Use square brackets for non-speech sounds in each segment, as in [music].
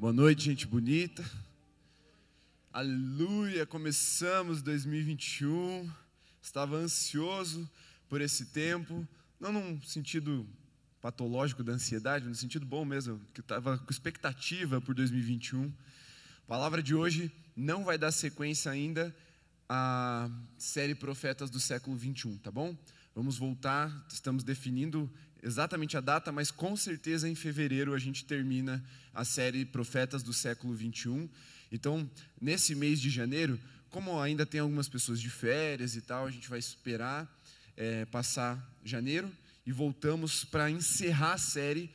Boa noite, gente bonita. Aleluia, começamos 2021. Estava ansioso por esse tempo, não num sentido patológico da ansiedade, no sentido bom mesmo, que estava com expectativa por 2021. A palavra de hoje não vai dar sequência ainda à série Profetas do século 21, tá bom? Vamos voltar, estamos definindo exatamente a data, mas com certeza em fevereiro a gente termina a série Profetas do século 21. Então, nesse mês de janeiro, como ainda tem algumas pessoas de férias e tal, a gente vai esperar é, passar janeiro e voltamos para encerrar a série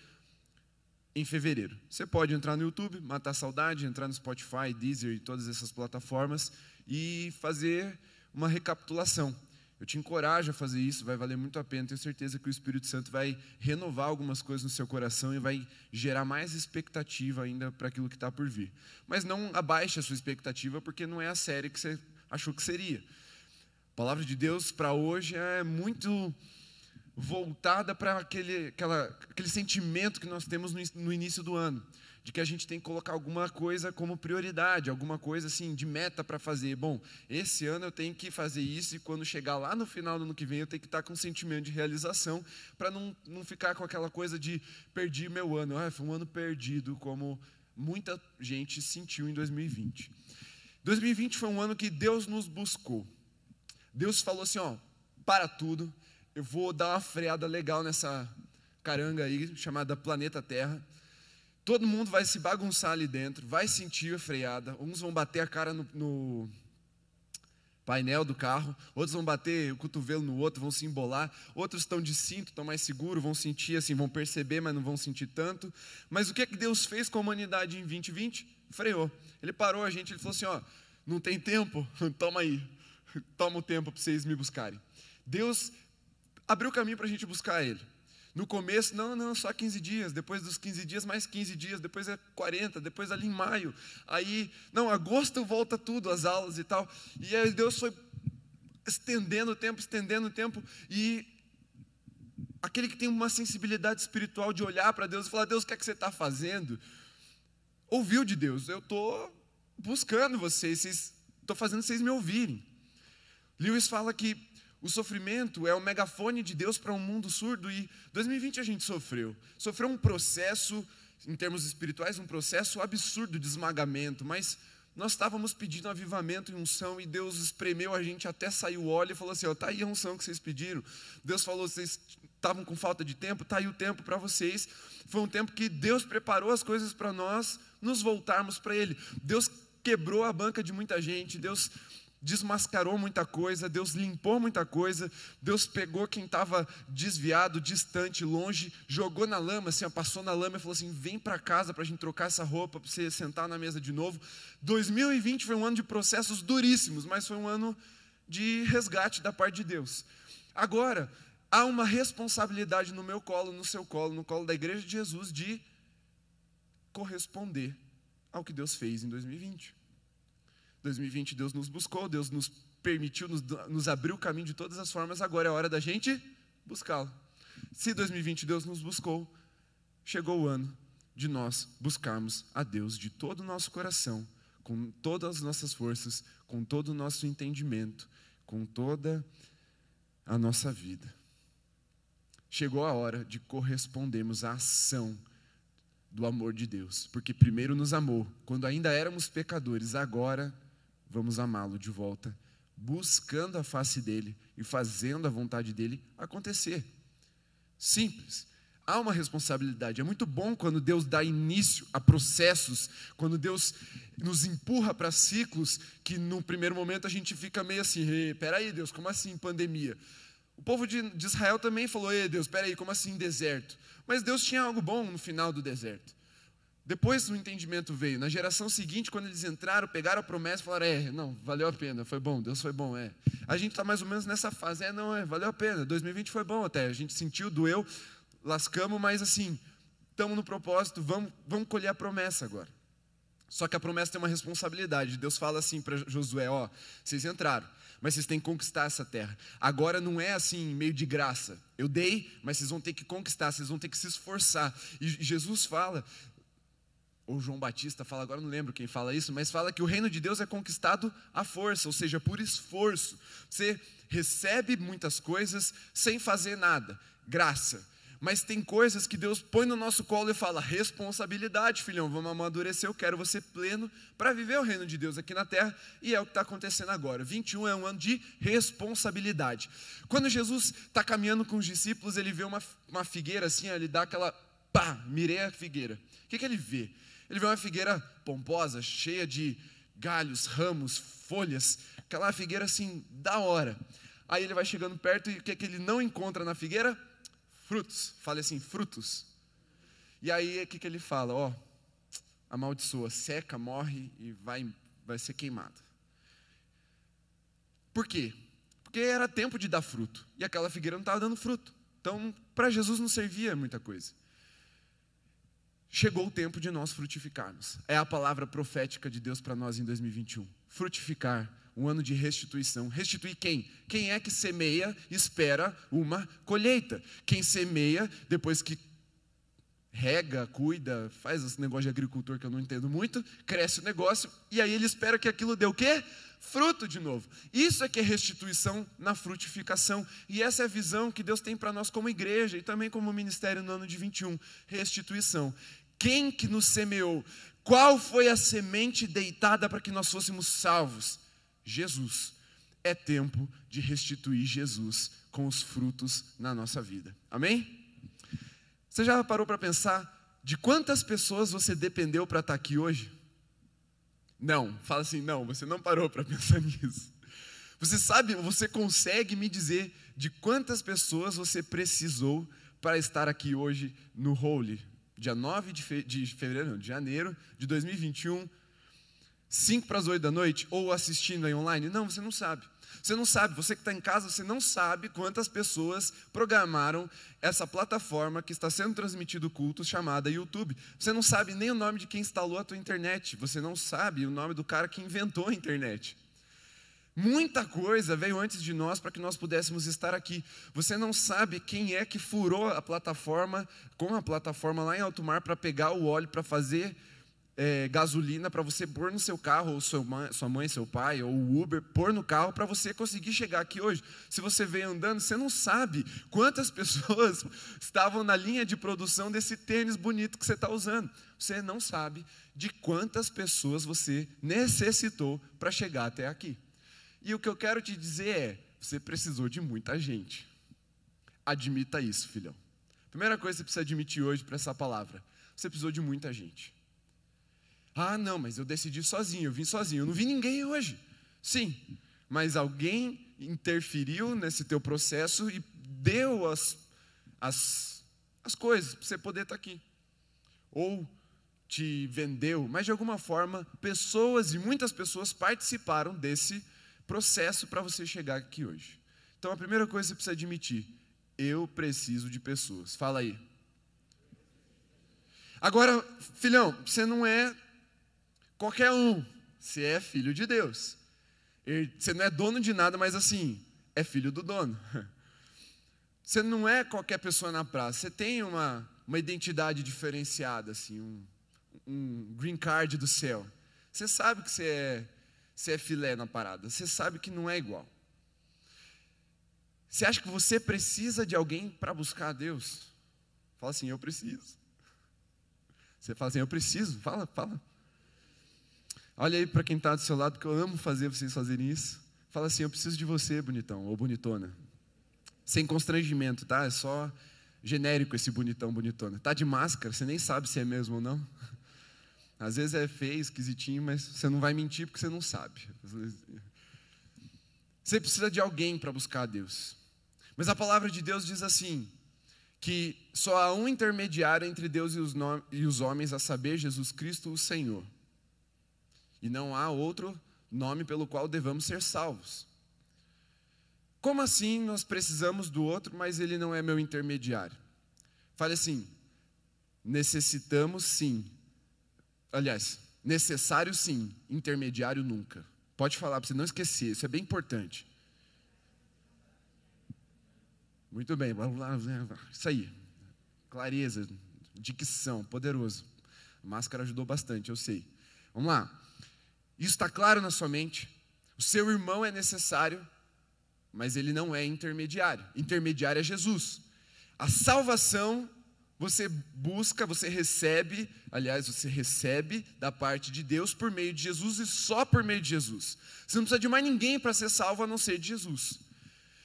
em fevereiro. Você pode entrar no YouTube, matar saudade, entrar no Spotify, Deezer e todas essas plataformas e fazer uma recapitulação. Eu te encorajo a fazer isso, vai valer muito a pena. Tenho certeza que o Espírito Santo vai renovar algumas coisas no seu coração e vai gerar mais expectativa ainda para aquilo que está por vir. Mas não abaixe a sua expectativa, porque não é a série que você achou que seria. A palavra de Deus para hoje é muito voltada para aquele, aquela, aquele sentimento que nós temos no, no início do ano de que a gente tem que colocar alguma coisa como prioridade, alguma coisa assim de meta para fazer. Bom, esse ano eu tenho que fazer isso e quando chegar lá no final do ano que vem eu tenho que estar com um sentimento de realização para não, não ficar com aquela coisa de perdi meu ano. Ah, foi um ano perdido, como muita gente sentiu em 2020. 2020 foi um ano que Deus nos buscou. Deus falou assim: ó, para tudo, eu vou dar uma freada legal nessa caranga aí chamada planeta Terra. Todo mundo vai se bagunçar ali dentro, vai sentir a freada. Uns vão bater a cara no, no painel do carro, outros vão bater o cotovelo no outro, vão se embolar. Outros estão de cinto, estão mais seguros, vão sentir assim, vão perceber, mas não vão sentir tanto. Mas o que é que Deus fez com a humanidade em 2020? Freou. Ele parou a gente, ele falou assim: ó, não tem tempo? [laughs] Toma aí, toma o tempo para vocês me buscarem. Deus abriu o caminho para a gente buscar Ele. No começo, não, não, só 15 dias. Depois dos 15 dias, mais 15 dias. Depois é 40. Depois ali em maio. Aí, não, agosto volta tudo, as aulas e tal. E aí Deus foi estendendo o tempo, estendendo o tempo. E aquele que tem uma sensibilidade espiritual de olhar para Deus e falar: Deus, o que é que você está fazendo? Ouviu de Deus. Eu estou buscando vocês. Estou fazendo vocês me ouvirem. Lewis fala que o sofrimento é o megafone de Deus para um mundo surdo e 2020 a gente sofreu. Sofreu um processo, em termos espirituais, um processo absurdo de esmagamento, mas nós estávamos pedindo avivamento e unção e Deus espremeu a gente até sair o óleo e falou assim: está aí a unção que vocês pediram. Deus falou: vocês estavam com falta de tempo, está aí o tempo para vocês. Foi um tempo que Deus preparou as coisas para nós nos voltarmos para Ele. Deus quebrou a banca de muita gente, Deus desmascarou muita coisa, Deus limpou muita coisa, Deus pegou quem estava desviado, distante, longe, jogou na lama, assim, passou na lama e falou assim: vem para casa para a gente trocar essa roupa, para você sentar na mesa de novo. 2020 foi um ano de processos duríssimos, mas foi um ano de resgate da parte de Deus. Agora, há uma responsabilidade no meu colo, no seu colo, no colo da igreja de Jesus, de corresponder ao que Deus fez em 2020. 2020 Deus nos buscou, Deus nos permitiu, nos, nos abriu o caminho de todas as formas, agora é hora da gente buscá-lo. Se 2020 Deus nos buscou, chegou o ano de nós buscarmos a Deus de todo o nosso coração, com todas as nossas forças, com todo o nosso entendimento, com toda a nossa vida. Chegou a hora de correspondermos à ação do amor de Deus, porque primeiro nos amou, quando ainda éramos pecadores, agora vamos amá-lo de volta, buscando a face dele e fazendo a vontade dele acontecer. Simples. Há uma responsabilidade. É muito bom quando Deus dá início a processos, quando Deus nos empurra para ciclos que no primeiro momento a gente fica meio assim, peraí Deus, como assim pandemia? O povo de, Israel também falou, ei Deus, peraí, como assim deserto? Mas Deus tinha algo bom no final do deserto. Depois o entendimento veio. Na geração seguinte, quando eles entraram, pegaram a promessa e falaram: é, não, valeu a pena, foi bom, Deus foi bom, é. A gente está mais ou menos nessa fase, é, não, é, valeu a pena. 2020 foi bom até, a gente sentiu, doeu, lascamos, mas assim, estamos no propósito, vamos, vamos colher a promessa agora. Só que a promessa tem uma responsabilidade. Deus fala assim para Josué: ó, vocês entraram, mas vocês têm que conquistar essa terra. Agora não é assim, meio de graça. Eu dei, mas vocês vão ter que conquistar, vocês vão ter que se esforçar. E Jesus fala ou João Batista fala, agora não lembro quem fala isso, mas fala que o reino de Deus é conquistado à força, ou seja, por esforço. Você recebe muitas coisas sem fazer nada, graça. Mas tem coisas que Deus põe no nosso colo e fala: responsabilidade, filhão, vamos amadurecer. Eu quero você pleno para viver o reino de Deus aqui na terra. E é o que está acontecendo agora. 21 é um ano de responsabilidade. Quando Jesus está caminhando com os discípulos, ele vê uma, uma figueira assim, ele dá aquela pá, mirei a figueira. O que, que ele vê? Ele vê uma figueira pomposa, cheia de galhos, ramos, folhas, aquela figueira assim, da hora. Aí ele vai chegando perto e o que, que ele não encontra na figueira? Frutos. Fale assim, frutos. E aí o que, que ele fala? Ó, amaldiçoa, seca, morre e vai, vai ser queimado. Por quê? Porque era tempo de dar fruto. E aquela figueira não estava dando fruto. Então, para Jesus não servia muita coisa chegou o tempo de nós frutificarmos. É a palavra profética de Deus para nós em 2021. Frutificar, um ano de restituição. Restituir quem? Quem é que semeia, espera uma colheita. Quem semeia, depois que rega, cuida, faz esse negócio de agricultor que eu não entendo muito, cresce o negócio e aí ele espera que aquilo dê o quê? Fruto de novo. Isso é que é restituição na frutificação. E essa é a visão que Deus tem para nós como igreja e também como ministério no ano de 21. Restituição. Quem que nos semeou? Qual foi a semente deitada para que nós fôssemos salvos? Jesus. É tempo de restituir Jesus com os frutos na nossa vida. Amém? Você já parou para pensar de quantas pessoas você dependeu para estar aqui hoje? Não, fala assim, não, você não parou para [laughs] pensar nisso. Você sabe, você consegue me dizer de quantas pessoas você precisou para estar aqui hoje no Holy, dia 9 de, fe de fevereiro, não, de janeiro de 2021, 5 para as 8 da noite, ou assistindo aí online? Não, você não sabe. Você não sabe, você que está em casa, você não sabe quantas pessoas programaram essa plataforma que está sendo transmitido culto chamada YouTube. Você não sabe nem o nome de quem instalou a tua internet. Você não sabe o nome do cara que inventou a internet. Muita coisa veio antes de nós para que nós pudéssemos estar aqui. Você não sabe quem é que furou a plataforma, com a plataforma lá em alto mar, para pegar o óleo para fazer é, gasolina para você pôr no seu carro, ou sua mãe, sua mãe, seu pai, ou o Uber, pôr no carro para você conseguir chegar aqui hoje. Se você veio andando, você não sabe quantas [laughs] pessoas estavam na linha de produção desse tênis bonito que você está usando. Você não sabe de quantas pessoas você necessitou para chegar até aqui. E o que eu quero te dizer é: você precisou de muita gente. Admita isso, filhão. Primeira coisa que você precisa admitir hoje para essa palavra: você precisou de muita gente. Ah, não, mas eu decidi sozinho, eu vim sozinho. Eu não vi ninguém hoje. Sim, mas alguém interferiu nesse teu processo e deu as, as, as coisas para você poder estar aqui. Ou te vendeu, mas de alguma forma, pessoas e muitas pessoas participaram desse processo processo para você chegar aqui hoje. Então a primeira coisa que você precisa admitir: eu preciso de pessoas. Fala aí. Agora, filhão, você não é qualquer um. Você é filho de Deus. Você não é dono de nada, mas assim, é filho do dono. [laughs] Você não é qualquer pessoa na praça. Você tem uma, uma identidade diferenciada, assim, um, um green card do céu. Você sabe que você é você é filé na parada. Você sabe que não é igual. Você acha que você precisa de alguém para buscar a Deus? Fala assim, eu preciso. Você fala assim, eu preciso. Fala, fala. Olha aí para quem está do seu lado, que eu amo fazer vocês fazerem isso. Fala assim, eu preciso de você, bonitão ou bonitona. Sem constrangimento, tá? É só genérico esse bonitão, bonitona. Tá de máscara, você nem sabe se é mesmo ou não. Às vezes é feio, esquisitinho, mas você não vai mentir porque você não sabe. Você precisa de alguém para buscar a Deus. Mas a palavra de Deus diz assim: que só há um intermediário entre Deus e os, e os homens, a saber, Jesus Cristo, o Senhor. E não há outro nome pelo qual devamos ser salvos. Como assim nós precisamos do outro, mas ele não é meu intermediário? Fale assim: necessitamos sim aliás, necessário sim, intermediário nunca. Pode falar para você não esquecer, isso é bem importante. Muito bem, isso aí. Clareza, dicção, poderoso. A máscara ajudou bastante, eu sei. Vamos lá. Isso está claro na sua mente? O seu irmão é necessário, mas ele não é intermediário. Intermediário é Jesus. A salvação você busca, você recebe, aliás, você recebe da parte de Deus por meio de Jesus e só por meio de Jesus. Você não precisa de mais ninguém para ser salvo a não ser de Jesus.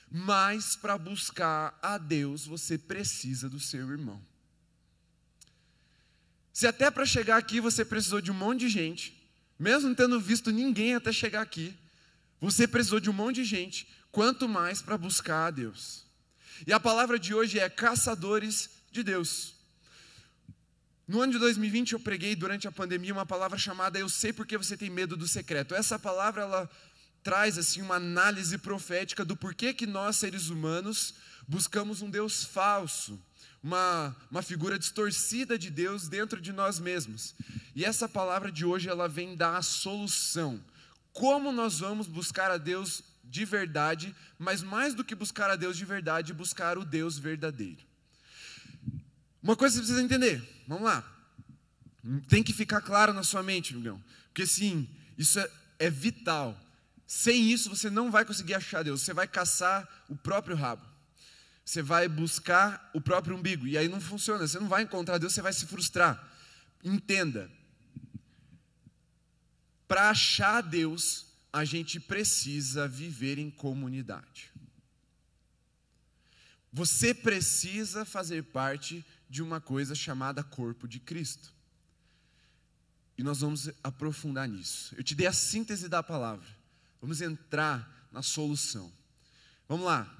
Mas para buscar a Deus, você precisa do seu irmão. Se até para chegar aqui você precisou de um monte de gente, mesmo não tendo visto ninguém até chegar aqui, você precisou de um monte de gente, quanto mais para buscar a Deus. E a palavra de hoje é caçadores de Deus. No ano de 2020 eu preguei durante a pandemia uma palavra chamada eu sei porque você tem medo do secreto. Essa palavra ela traz assim uma análise profética do porquê que nós seres humanos buscamos um Deus falso, uma, uma figura distorcida de Deus dentro de nós mesmos. E essa palavra de hoje ela vem dar a solução. Como nós vamos buscar a Deus de verdade, mas mais do que buscar a Deus de verdade, buscar o Deus verdadeiro. Uma coisa você precisa entender, vamos lá. Tem que ficar claro na sua mente, Miguel. Porque sim, isso é, é vital. Sem isso você não vai conseguir achar Deus. Você vai caçar o próprio rabo. Você vai buscar o próprio umbigo. E aí não funciona. Você não vai encontrar Deus, você vai se frustrar. Entenda. Para achar Deus, a gente precisa viver em comunidade. Você precisa fazer parte de uma coisa chamada corpo de Cristo. E nós vamos aprofundar nisso. Eu te dei a síntese da palavra. Vamos entrar na solução. Vamos lá.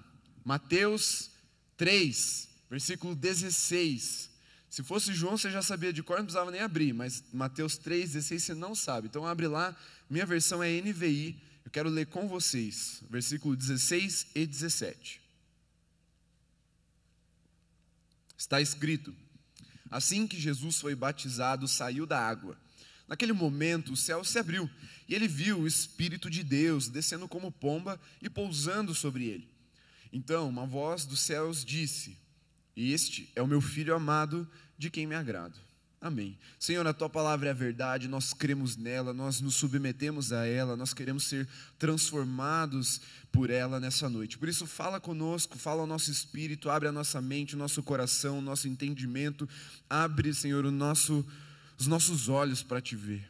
Mateus 3, versículo 16. Se fosse João, você já sabia de cor, não precisava nem abrir, mas Mateus 3, 16 você não sabe. Então abre lá, minha versão é NVI. Eu quero ler com vocês, versículo 16 e 17. Está escrito: Assim que Jesus foi batizado, saiu da água. Naquele momento, o céu se abriu e ele viu o Espírito de Deus descendo como pomba e pousando sobre ele. Então, uma voz dos céus disse: Este é o meu filho amado, de quem me agrado. Amém. Senhor, a tua palavra é a verdade, nós cremos nela, nós nos submetemos a ela, nós queremos ser transformados por ela nessa noite. Por isso, fala conosco, fala ao nosso espírito, abre a nossa mente, o nosso coração, o nosso entendimento, abre, Senhor, o nosso, os nossos olhos para te ver.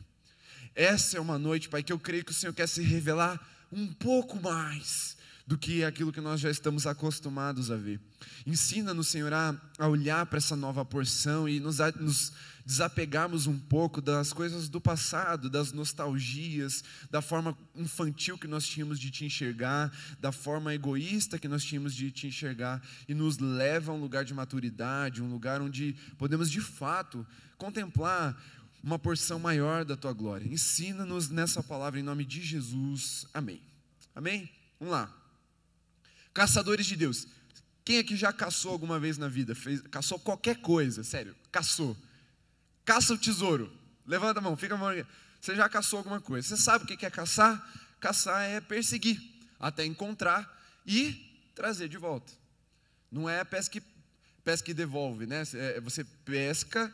Essa é uma noite, Pai, que eu creio que o Senhor quer se revelar um pouco mais do que aquilo que nós já estamos acostumados a ver. Ensina-nos, Senhor, a, olhar para essa nova porção e nos, a, nos desapegarmos um pouco das coisas do passado, das nostalgias, da forma infantil que nós tínhamos de te enxergar, da forma egoísta que nós tínhamos de te enxergar, e nos leva a um lugar de maturidade, um lugar onde podemos de fato contemplar uma porção maior da tua glória. Ensina-nos nessa palavra em nome de Jesus. Amém. Amém? Vamos lá. Caçadores de Deus. Quem aqui já caçou alguma vez na vida? Fez, caçou qualquer coisa, sério, caçou. Caça o tesouro. Levanta a mão, fica a mão. Você já caçou alguma coisa. Você sabe o que é caçar? Caçar é perseguir, até encontrar e trazer de volta. Não é pesca, pesca e devolve, né? É, você pesca,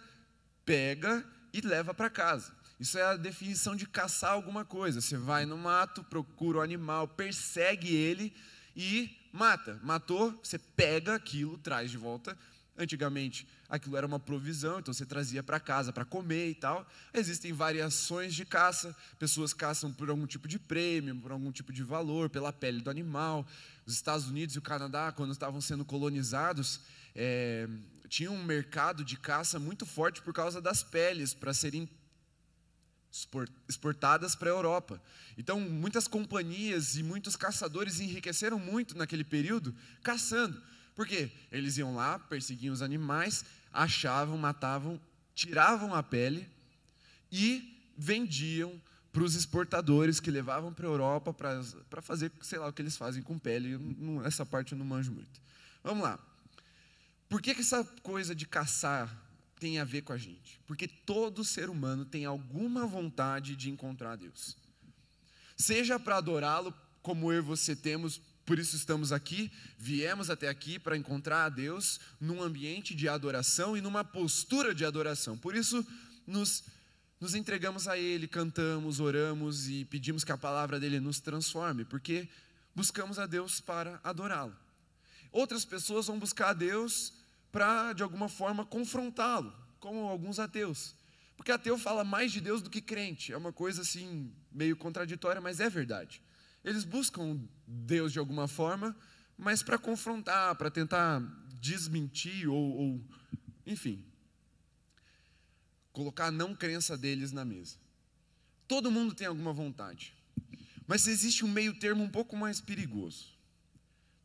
pega e leva para casa. Isso é a definição de caçar alguma coisa. Você vai no mato, procura o animal, persegue ele e mata. Matou, você pega aquilo, traz de volta. Antigamente, aquilo era uma provisão, então você trazia para casa para comer e tal. Existem variações de caça. Pessoas caçam por algum tipo de prêmio, por algum tipo de valor, pela pele do animal. Os Estados Unidos e o Canadá, quando estavam sendo colonizados, é, tinham um mercado de caça muito forte por causa das peles, para serem exportadas para a Europa. Então, muitas companhias e muitos caçadores enriqueceram muito naquele período caçando. Por quê? Eles iam lá, perseguiam os animais, achavam, matavam, tiravam a pele e vendiam para os exportadores que levavam para a Europa para fazer, sei lá, o que eles fazem com pele. Essa parte eu não manjo muito. Vamos lá. Por que, que essa coisa de caçar tem a ver com a gente, porque todo ser humano tem alguma vontade de encontrar Deus. Seja para adorá-lo, como eu e você temos, por isso estamos aqui, viemos até aqui para encontrar a Deus num ambiente de adoração e numa postura de adoração. Por isso, nos, nos entregamos a Ele, cantamos, oramos e pedimos que a palavra dele nos transforme, porque buscamos a Deus para adorá-lo. Outras pessoas vão buscar a Deus para, de alguma forma, confrontá-lo, como alguns ateus. Porque ateu fala mais de Deus do que crente. É uma coisa assim, meio contraditória, mas é verdade. Eles buscam Deus de alguma forma, mas para confrontar, para tentar desmentir ou, ou, enfim, colocar a não crença deles na mesa. Todo mundo tem alguma vontade, mas existe um meio termo um pouco mais perigoso.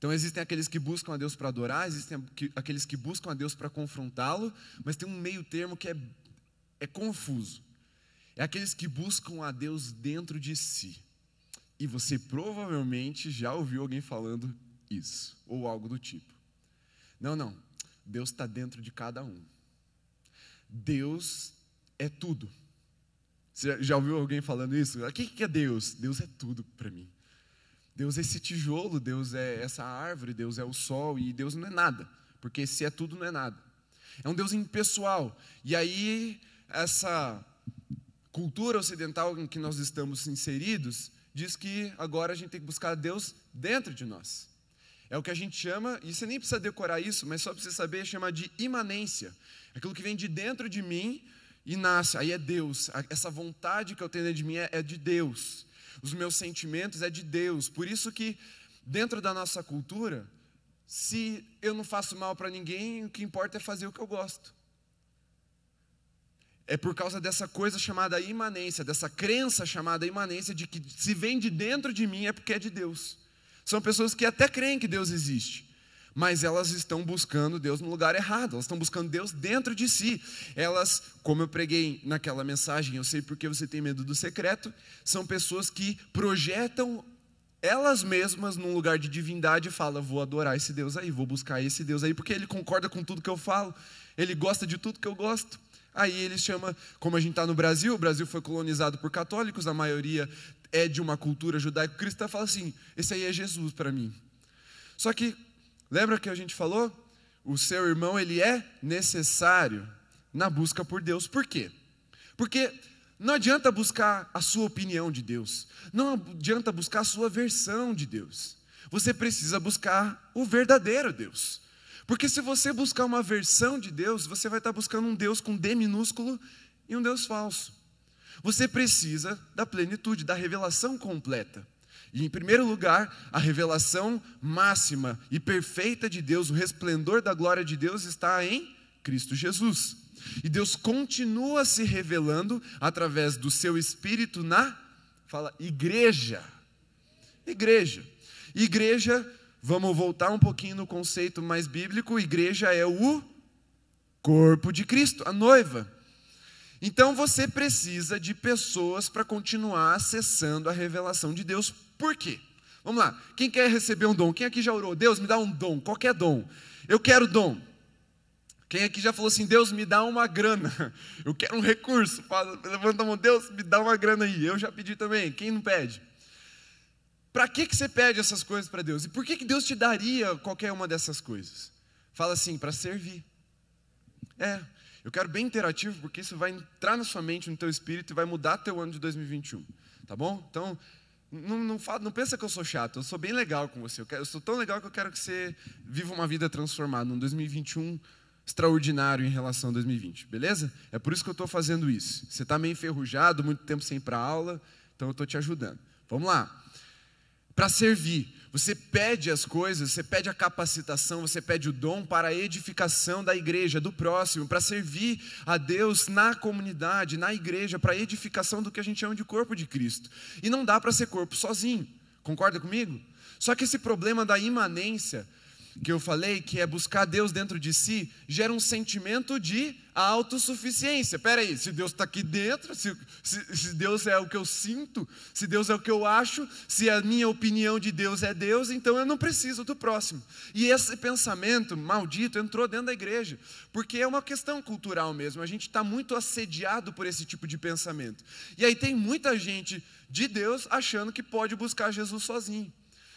Então existem aqueles que buscam a Deus para adorar, existem aqueles que buscam a Deus para confrontá-lo, mas tem um meio termo que é, é confuso. É aqueles que buscam a Deus dentro de si. E você provavelmente já ouviu alguém falando isso, ou algo do tipo. Não, não. Deus está dentro de cada um. Deus é tudo. Você já ouviu alguém falando isso? O que é Deus? Deus é tudo para mim. Deus é esse tijolo, Deus é essa árvore, Deus é o sol e Deus não é nada, porque se é tudo não é nada. É um Deus impessoal. E aí essa cultura ocidental em que nós estamos inseridos diz que agora a gente tem que buscar Deus dentro de nós. É o que a gente chama, e você nem precisa decorar isso, mas só para você saber, chama de imanência. Aquilo que vem de dentro de mim e nasce, aí é Deus. Essa vontade que eu tenho dentro de mim é, é de Deus. Os meus sentimentos é de Deus. Por isso que, dentro da nossa cultura, se eu não faço mal para ninguém, o que importa é fazer o que eu gosto. É por causa dessa coisa chamada imanência, dessa crença chamada imanência de que se vem de dentro de mim é porque é de Deus. São pessoas que até creem que Deus existe, mas elas estão buscando Deus no lugar errado, elas estão buscando Deus dentro de si. Elas, como eu preguei naquela mensagem, eu sei porque você tem medo do secreto, são pessoas que projetam elas mesmas num lugar de divindade e falam: vou adorar esse Deus aí, vou buscar esse Deus aí, porque ele concorda com tudo que eu falo, ele gosta de tudo que eu gosto. Aí ele chama, como a gente está no Brasil, o Brasil foi colonizado por católicos, a maioria é de uma cultura judaico-cristã, fala assim: esse aí é Jesus para mim. Só que, lembra que a gente falou? O seu irmão, ele é necessário na busca por Deus. Por quê? Porque não adianta buscar a sua opinião de Deus, não adianta buscar a sua versão de Deus. Você precisa buscar o verdadeiro Deus. Porque se você buscar uma versão de Deus, você vai estar buscando um Deus com D minúsculo e um Deus falso. Você precisa da plenitude, da revelação completa. E em primeiro lugar, a revelação máxima e perfeita de Deus, o resplendor da glória de Deus está em Cristo Jesus. E Deus continua se revelando através do seu espírito na fala igreja. Igreja. Igreja, vamos voltar um pouquinho no conceito mais bíblico, igreja é o corpo de Cristo, a noiva. Então você precisa de pessoas para continuar acessando a revelação de Deus. Por quê? Vamos lá. Quem quer receber um dom? Quem aqui já orou? Deus, me dá um dom, qualquer dom. Eu quero dom. Quem aqui já falou assim, Deus, me dá uma grana. [laughs] Eu quero um recurso. Levanta a mão, Deus, me dá uma grana aí. Eu já pedi também. Quem não pede? Para que, que você pede essas coisas para Deus? E por que, que Deus te daria qualquer uma dessas coisas? Fala assim, para servir. É, eu quero bem interativo, porque isso vai entrar na sua mente, no teu espírito e vai mudar teu ano de 2021. Tá bom? Então, não, não, fala, não pensa que eu sou chato, eu sou bem legal com você. Eu, quero, eu sou tão legal que eu quero que você viva uma vida transformada, um 2021 extraordinário em relação a 2020, beleza? É por isso que eu estou fazendo isso. Você está meio enferrujado, muito tempo sem ir para aula, então eu estou te ajudando. Vamos lá. Para servir. Você pede as coisas, você pede a capacitação, você pede o dom para a edificação da igreja, do próximo, para servir a Deus na comunidade, na igreja, para a edificação do que a gente chama de corpo de Cristo. E não dá para ser corpo sozinho, concorda comigo? Só que esse problema da imanência que eu falei, que é buscar Deus dentro de si, gera um sentimento de autossuficiência. Espera aí, se Deus está aqui dentro, se, se, se, Deus é o que eu sinto, se Deus é o que eu acho, se a minha opinião de Deus é Deus, então eu não preciso do próximo. E esse pensamento maldito entrou dentro da igreja, porque é uma questão cultural mesmo. A gente está muito assediado por esse tipo de pensamento. E aí tem muita gente de Deus achando que pode buscar Jesus sozinho,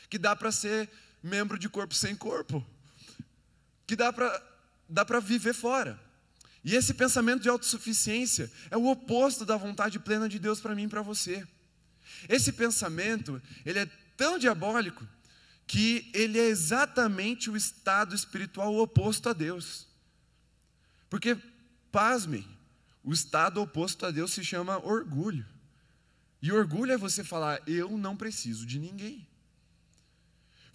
que dá para ser membro de corpo sem corpo, que dá para dá para viver fora. E esse pensamento de autossuficiência é o oposto da vontade plena de Deus para mim e para você. Esse pensamento, ele é tão diabólico que ele é exatamente o estado espiritual oposto a Deus. Porque, pasmem, o estado oposto a Deus se chama orgulho. E orgulho é você falar, eu não preciso de ninguém.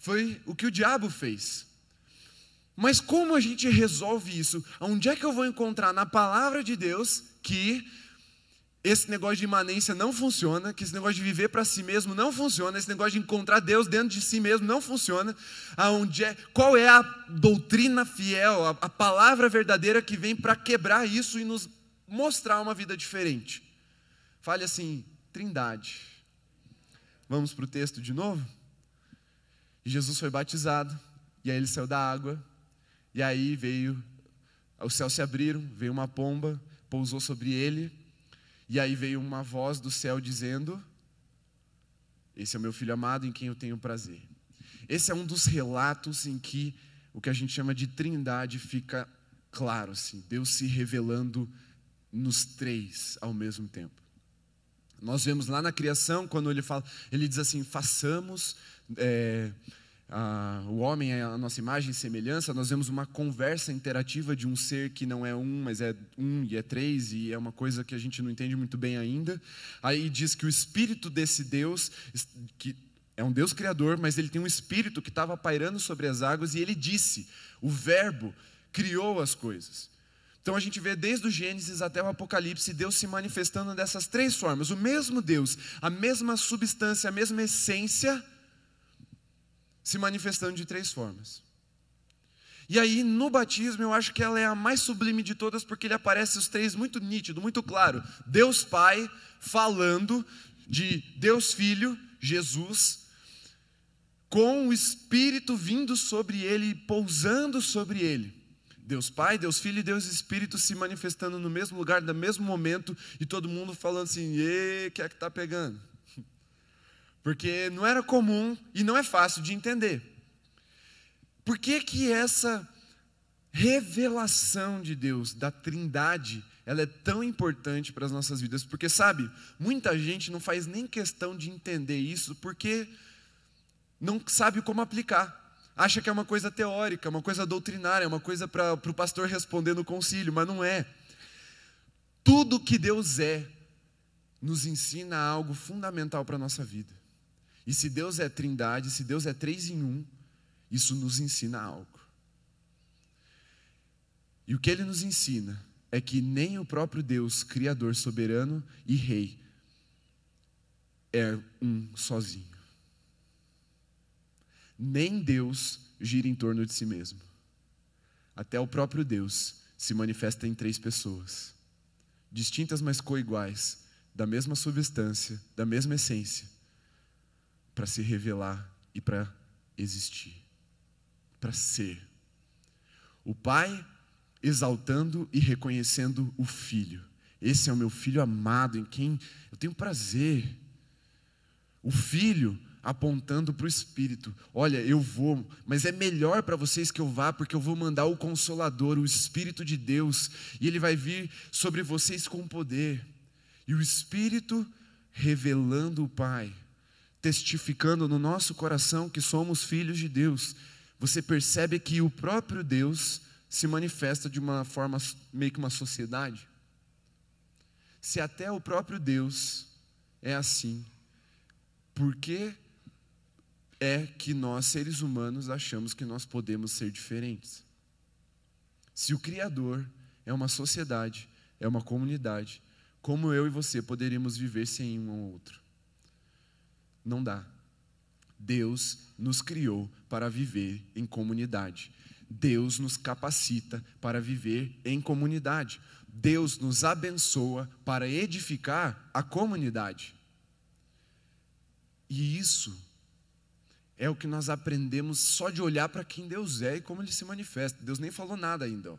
Foi o que o diabo fez. Mas como a gente resolve isso? Onde é que eu vou encontrar na palavra de Deus que esse negócio de imanência não funciona, que esse negócio de viver para si mesmo não funciona, esse negócio de encontrar Deus dentro de si mesmo não funciona. Aonde é, qual é a doutrina fiel, a, a palavra verdadeira que vem para quebrar isso e nos mostrar uma vida diferente? Fale assim, Trindade. Vamos para o texto de novo? Jesus foi batizado, e aí ele saiu da água, e aí veio, os céus se abriram, veio uma pomba, pousou sobre ele, e aí veio uma voz do céu dizendo: Esse é o meu filho amado em quem eu tenho prazer. Esse é um dos relatos em que o que a gente chama de trindade fica claro, assim, Deus se revelando nos três ao mesmo tempo. Nós vemos lá na criação, quando ele fala, ele diz assim: façamos é, ah, o homem é a nossa imagem e semelhança, nós vemos uma conversa interativa de um ser que não é um, mas é um e é três, e é uma coisa que a gente não entende muito bem ainda. Aí diz que o espírito desse Deus, que é um Deus criador, mas ele tem um espírito que estava pairando sobre as águas, e ele disse: o Verbo criou as coisas. Então a gente vê desde o Gênesis até o Apocalipse Deus se manifestando dessas três formas. O mesmo Deus, a mesma substância, a mesma essência se manifestando de três formas. E aí, no batismo, eu acho que ela é a mais sublime de todas, porque ele aparece os três muito nítido, muito claro. Deus Pai falando de Deus Filho, Jesus, com o Espírito vindo sobre ele, pousando sobre ele. Deus Pai, Deus Filho e Deus Espírito se manifestando no mesmo lugar, no mesmo momento, e todo mundo falando assim: e que é que está pegando? Porque não era comum e não é fácil de entender. Por que que essa revelação de Deus, da Trindade, ela é tão importante para as nossas vidas? Porque sabe, muita gente não faz nem questão de entender isso porque não sabe como aplicar. Acha que é uma coisa teórica, uma coisa doutrinária, uma coisa para o pastor responder no concílio, mas não é. Tudo que Deus é nos ensina algo fundamental para a nossa vida. E se Deus é trindade, se Deus é três em um, isso nos ensina algo. E o que ele nos ensina é que nem o próprio Deus, Criador, soberano e Rei, é um sozinho. Nem Deus gira em torno de si mesmo. Até o próprio Deus se manifesta em três pessoas, distintas mas coiguais, da mesma substância, da mesma essência para se revelar e para existir, para ser. O Pai exaltando e reconhecendo o Filho. Esse é o meu filho amado em quem eu tenho prazer. O Filho apontando para o Espírito: Olha, eu vou, mas é melhor para vocês que eu vá, porque eu vou mandar o Consolador, o Espírito de Deus, e ele vai vir sobre vocês com poder. E o Espírito revelando o Pai testificando no nosso coração que somos filhos de Deus, você percebe que o próprio Deus se manifesta de uma forma meio que uma sociedade. Se até o próprio Deus é assim, por que é que nós, seres humanos, achamos que nós podemos ser diferentes? Se o Criador é uma sociedade, é uma comunidade, como eu e você poderíamos viver sem um ou outro? Não dá. Deus nos criou para viver em comunidade. Deus nos capacita para viver em comunidade. Deus nos abençoa para edificar a comunidade. E isso é o que nós aprendemos só de olhar para quem Deus é e como ele se manifesta. Deus nem falou nada ainda.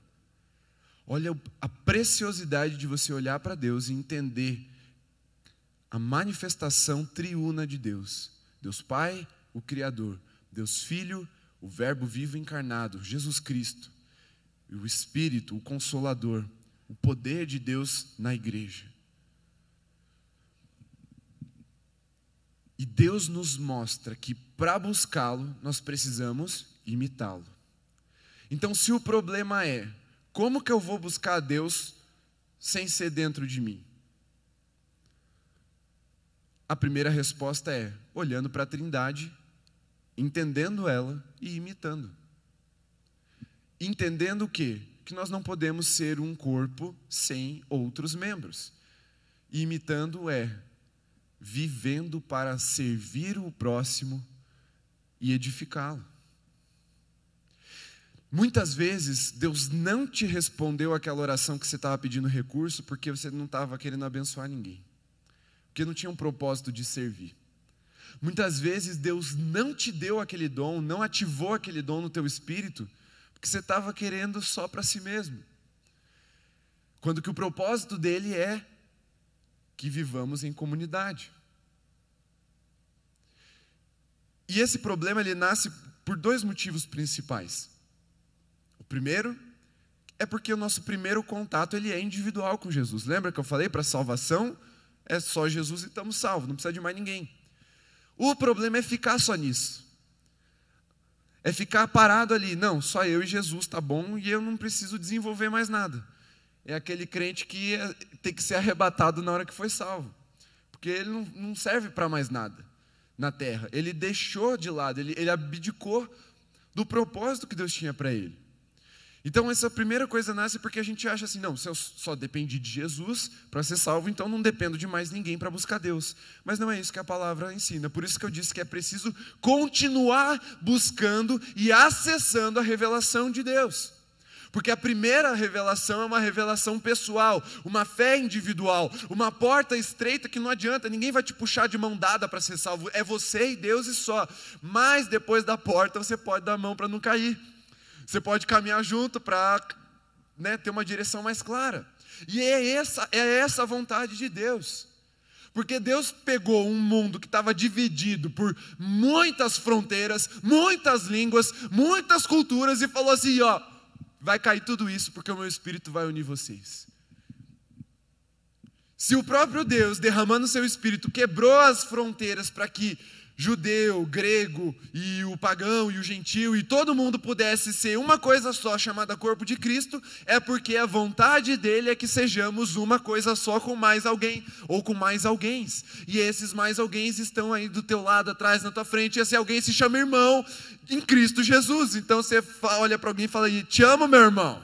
Olha a preciosidade de você olhar para Deus e entender a manifestação triuna de Deus: Deus Pai, o Criador, Deus Filho, o Verbo vivo encarnado, Jesus Cristo, e o Espírito, o Consolador, o poder de Deus na igreja. E Deus nos mostra que para buscá-lo, nós precisamos imitá-lo. Então, se o problema é como que eu vou buscar a Deus sem ser dentro de mim? A primeira resposta é olhando para a Trindade, entendendo ela e imitando. Entendendo o quê? Que nós não podemos ser um corpo sem outros membros. E imitando é vivendo para servir o próximo e edificá-lo. Muitas vezes Deus não te respondeu aquela oração que você estava pedindo recurso porque você não estava querendo abençoar ninguém, porque não tinha um propósito de servir. Muitas vezes Deus não te deu aquele dom, não ativou aquele dom no teu espírito, porque você estava querendo só para si mesmo. Quando que o propósito dele é que vivamos em comunidade. E esse problema ele nasce por dois motivos principais. Primeiro, é porque o nosso primeiro contato ele é individual com Jesus. Lembra que eu falei para salvação é só Jesus e estamos salvos, não precisa de mais ninguém. O problema é ficar só nisso. É ficar parado ali, não, só eu e Jesus tá bom e eu não preciso desenvolver mais nada. É aquele crente que é, tem que ser arrebatado na hora que foi salvo, porque ele não, não serve para mais nada na terra. Ele deixou de lado, ele, ele abdicou do propósito que Deus tinha para ele. Então, essa primeira coisa nasce porque a gente acha assim: não, se eu só dependi de Jesus para ser salvo, então não dependo de mais ninguém para buscar Deus. Mas não é isso que a palavra ensina. Por isso que eu disse que é preciso continuar buscando e acessando a revelação de Deus. Porque a primeira revelação é uma revelação pessoal, uma fé individual, uma porta estreita que não adianta, ninguém vai te puxar de mão dada para ser salvo, é você e Deus e só. Mas depois da porta você pode dar a mão para não cair. Você pode caminhar junto para né, ter uma direção mais clara. E é essa, é essa a vontade de Deus. Porque Deus pegou um mundo que estava dividido por muitas fronteiras, muitas línguas, muitas culturas e falou assim: ó, vai cair tudo isso porque o meu espírito vai unir vocês. Se o próprio Deus, derramando seu espírito, quebrou as fronteiras para que judeu, grego e o pagão e o gentil e todo mundo pudesse ser uma coisa só chamada corpo de Cristo, é porque a vontade dele é que sejamos uma coisa só com mais alguém ou com mais alguém. E esses mais alguém estão aí do teu lado, atrás, na tua frente, e esse alguém se chama irmão em Cristo Jesus. Então você olha para alguém e fala "Te amo, meu irmão".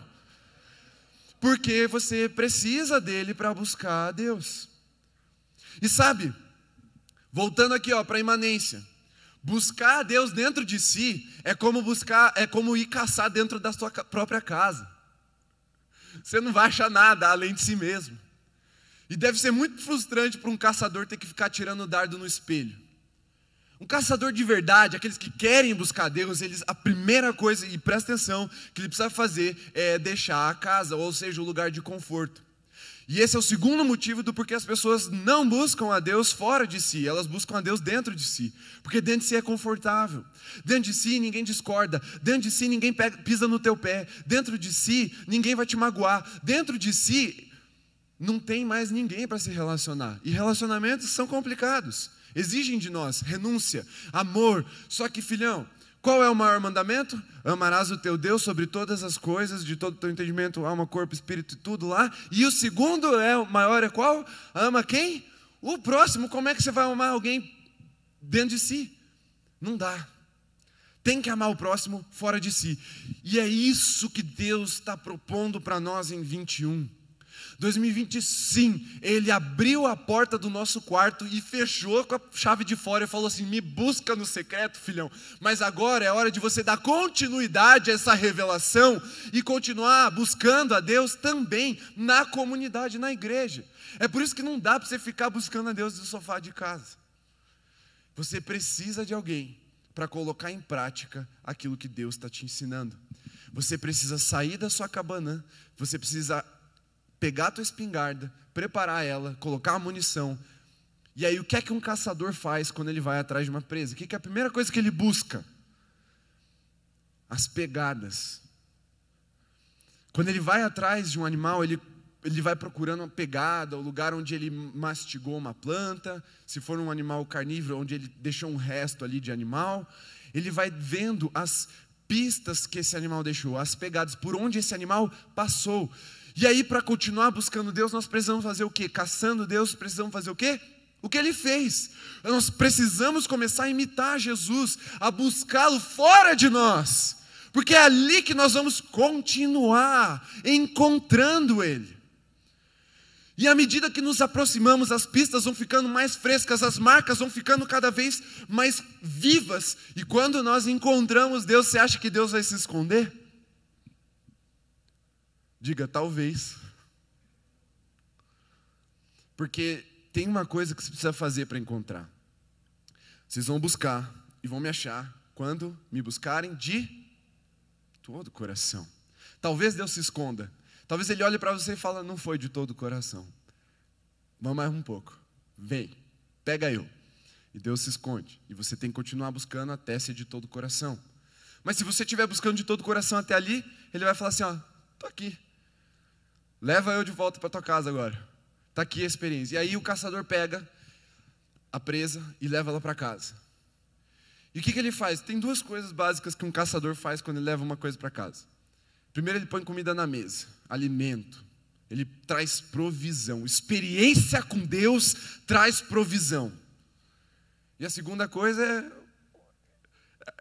Porque você precisa dele para buscar a Deus. E sabe, Voltando aqui, ó, para a imanência. Buscar a Deus dentro de si é como buscar, é como ir caçar dentro da sua própria casa. Você não vai achar nada além de si mesmo. E deve ser muito frustrante para um caçador ter que ficar tirando dardo no espelho. Um caçador de verdade, aqueles que querem buscar Deus, eles a primeira coisa, e presta atenção, que ele precisa fazer é deixar a casa, ou seja, o lugar de conforto. E esse é o segundo motivo do porquê as pessoas não buscam a Deus fora de si, elas buscam a Deus dentro de si. Porque dentro de si é confortável. Dentro de si ninguém discorda, dentro de si ninguém pega, pisa no teu pé, dentro de si ninguém vai te magoar, dentro de si não tem mais ninguém para se relacionar. E relacionamentos são complicados. Exigem de nós renúncia, amor. Só que, filhão, qual é o maior mandamento? Amarás o teu Deus sobre todas as coisas, de todo o teu entendimento, alma, corpo, espírito e tudo lá. E o segundo é o maior é qual? Ama quem? O próximo. Como é que você vai amar alguém dentro de si? Não dá. Tem que amar o próximo fora de si. E é isso que Deus está propondo para nós em 21. 2020, sim, ele abriu a porta do nosso quarto e fechou com a chave de fora e falou assim: me busca no secreto, filhão. Mas agora é hora de você dar continuidade a essa revelação e continuar buscando a Deus também na comunidade, na igreja. É por isso que não dá para você ficar buscando a Deus no sofá de casa. Você precisa de alguém para colocar em prática aquilo que Deus está te ensinando. Você precisa sair da sua cabana, você precisa pegar a tua espingarda, preparar ela, colocar a munição. E aí, o que é que um caçador faz quando ele vai atrás de uma presa? O que é a primeira coisa que ele busca? As pegadas. Quando ele vai atrás de um animal, ele ele vai procurando uma pegada, o lugar onde ele mastigou uma planta, se for um animal carnívoro, onde ele deixou um resto ali de animal. Ele vai vendo as pistas que esse animal deixou, as pegadas, por onde esse animal passou. E aí, para continuar buscando Deus, nós precisamos fazer o quê? Caçando Deus, precisamos fazer o quê? O que ele fez. Nós precisamos começar a imitar Jesus, a buscá-lo fora de nós, porque é ali que nós vamos continuar encontrando ele. E à medida que nos aproximamos, as pistas vão ficando mais frescas, as marcas vão ficando cada vez mais vivas. E quando nós encontramos Deus, você acha que Deus vai se esconder? Diga, talvez. Porque tem uma coisa que você precisa fazer para encontrar. Vocês vão buscar e vão me achar quando me buscarem de todo o coração. Talvez Deus se esconda, Talvez ele olhe para você e fale: Não foi de todo o coração. Vamos mais um pouco. Vem, pega eu. E Deus se esconde. E você tem que continuar buscando até ser de todo o coração. Mas se você estiver buscando de todo o coração até ali, ele vai falar assim: Ó, aqui. Leva eu de volta para tua casa agora. Está aqui a experiência. E aí o caçador pega a presa e leva ela para casa. E o que, que ele faz? Tem duas coisas básicas que um caçador faz quando ele leva uma coisa para casa. Primeiro, ele põe comida na mesa alimento, ele traz provisão. Experiência com Deus traz provisão. E a segunda coisa é,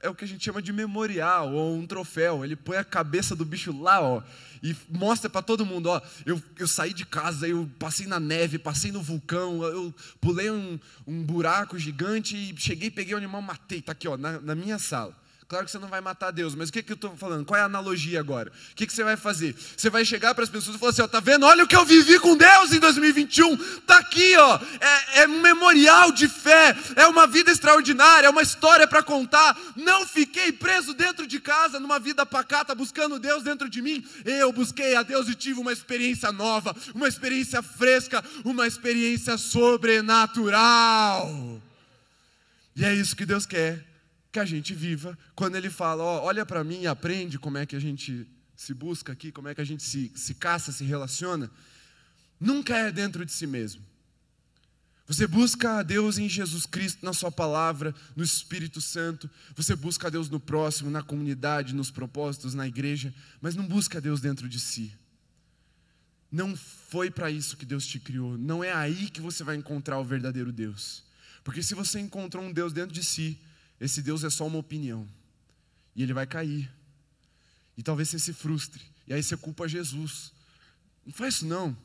é o que a gente chama de memorial ou um troféu. Ele põe a cabeça do bicho lá, ó, e mostra para todo mundo, ó, eu, eu saí de casa, eu passei na neve, passei no vulcão, eu pulei um, um buraco gigante e cheguei, peguei o animal, matei, tá aqui, ó, na, na minha sala. Claro que você não vai matar Deus, mas o que, que eu estou falando? Qual é a analogia agora? O que, que você vai fazer? Você vai chegar para as pessoas e falar assim: ó, tá vendo? Olha o que eu vivi com Deus em 2021. Tá aqui, ó. É, é um memorial de fé. É uma vida extraordinária. É uma história para contar. Não fiquei preso dentro de casa numa vida pacata buscando Deus dentro de mim. Eu busquei a Deus e tive uma experiência nova, uma experiência fresca, uma experiência sobrenatural. E é isso que Deus quer que a gente viva quando ele fala: ó, olha para mim e aprende como é que a gente se busca aqui, como é que a gente se, se caça, se relaciona. Nunca é dentro de si mesmo. Você busca a Deus em Jesus Cristo, na Sua palavra, no Espírito Santo. Você busca a Deus no próximo, na comunidade, nos propósitos, na igreja, mas não busca a Deus dentro de si. Não foi para isso que Deus te criou. Não é aí que você vai encontrar o verdadeiro Deus. Porque se você encontrou um Deus dentro de si, esse Deus é só uma opinião. E ele vai cair. E talvez você se frustre. E aí você culpa Jesus. Não faz isso não.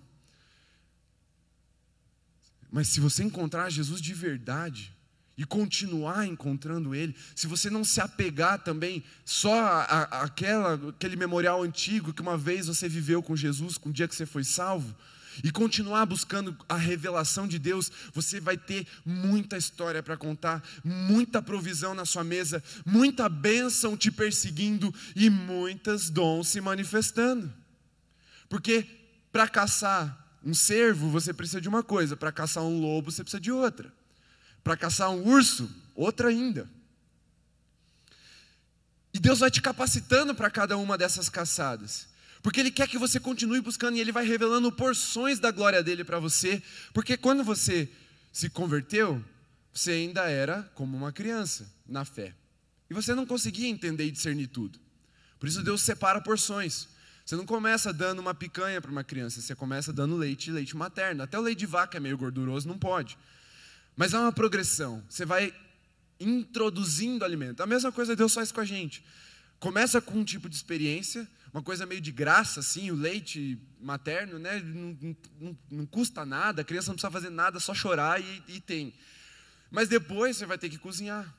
Mas se você encontrar Jesus de verdade e continuar encontrando Ele, se você não se apegar também só àquela, aquele memorial antigo que uma vez você viveu com Jesus, com o dia que você foi salvo, e continuar buscando a revelação de Deus, você vai ter muita história para contar, muita provisão na sua mesa, muita bênção te perseguindo e muitas dons se manifestando. Porque para caçar um cervo, você precisa de uma coisa, para caçar um lobo, você precisa de outra. Para caçar um urso, outra ainda. E Deus vai te capacitando para cada uma dessas caçadas. Porque Ele quer que você continue buscando e Ele vai revelando porções da glória dele para você. Porque quando você se converteu, você ainda era como uma criança na fé. E você não conseguia entender e discernir tudo. Por isso Deus separa porções. Você não começa dando uma picanha para uma criança, você começa dando leite, leite materno. Até o leite de vaca é meio gorduroso, não pode. Mas há uma progressão. Você vai introduzindo alimento. A mesma coisa Deus faz com a gente. Começa com um tipo de experiência, uma coisa meio de graça, assim, o leite materno, né? Não, não, não custa nada, a criança não precisa fazer nada, só chorar e, e tem. Mas depois você vai ter que cozinhar.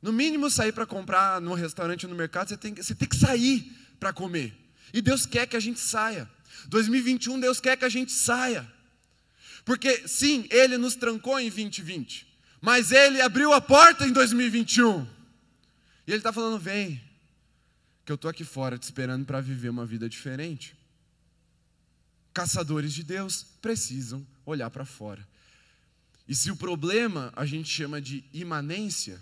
No mínimo, sair para comprar no restaurante ou no mercado, você tem, você tem que sair para comer. E Deus quer que a gente saia. 2021, Deus quer que a gente saia. Porque, sim, Ele nos trancou em 2020, mas Ele abriu a porta em 2021. E Ele está falando: vem, que eu estou aqui fora te esperando para viver uma vida diferente. Caçadores de Deus precisam olhar para fora. E se o problema a gente chama de imanência,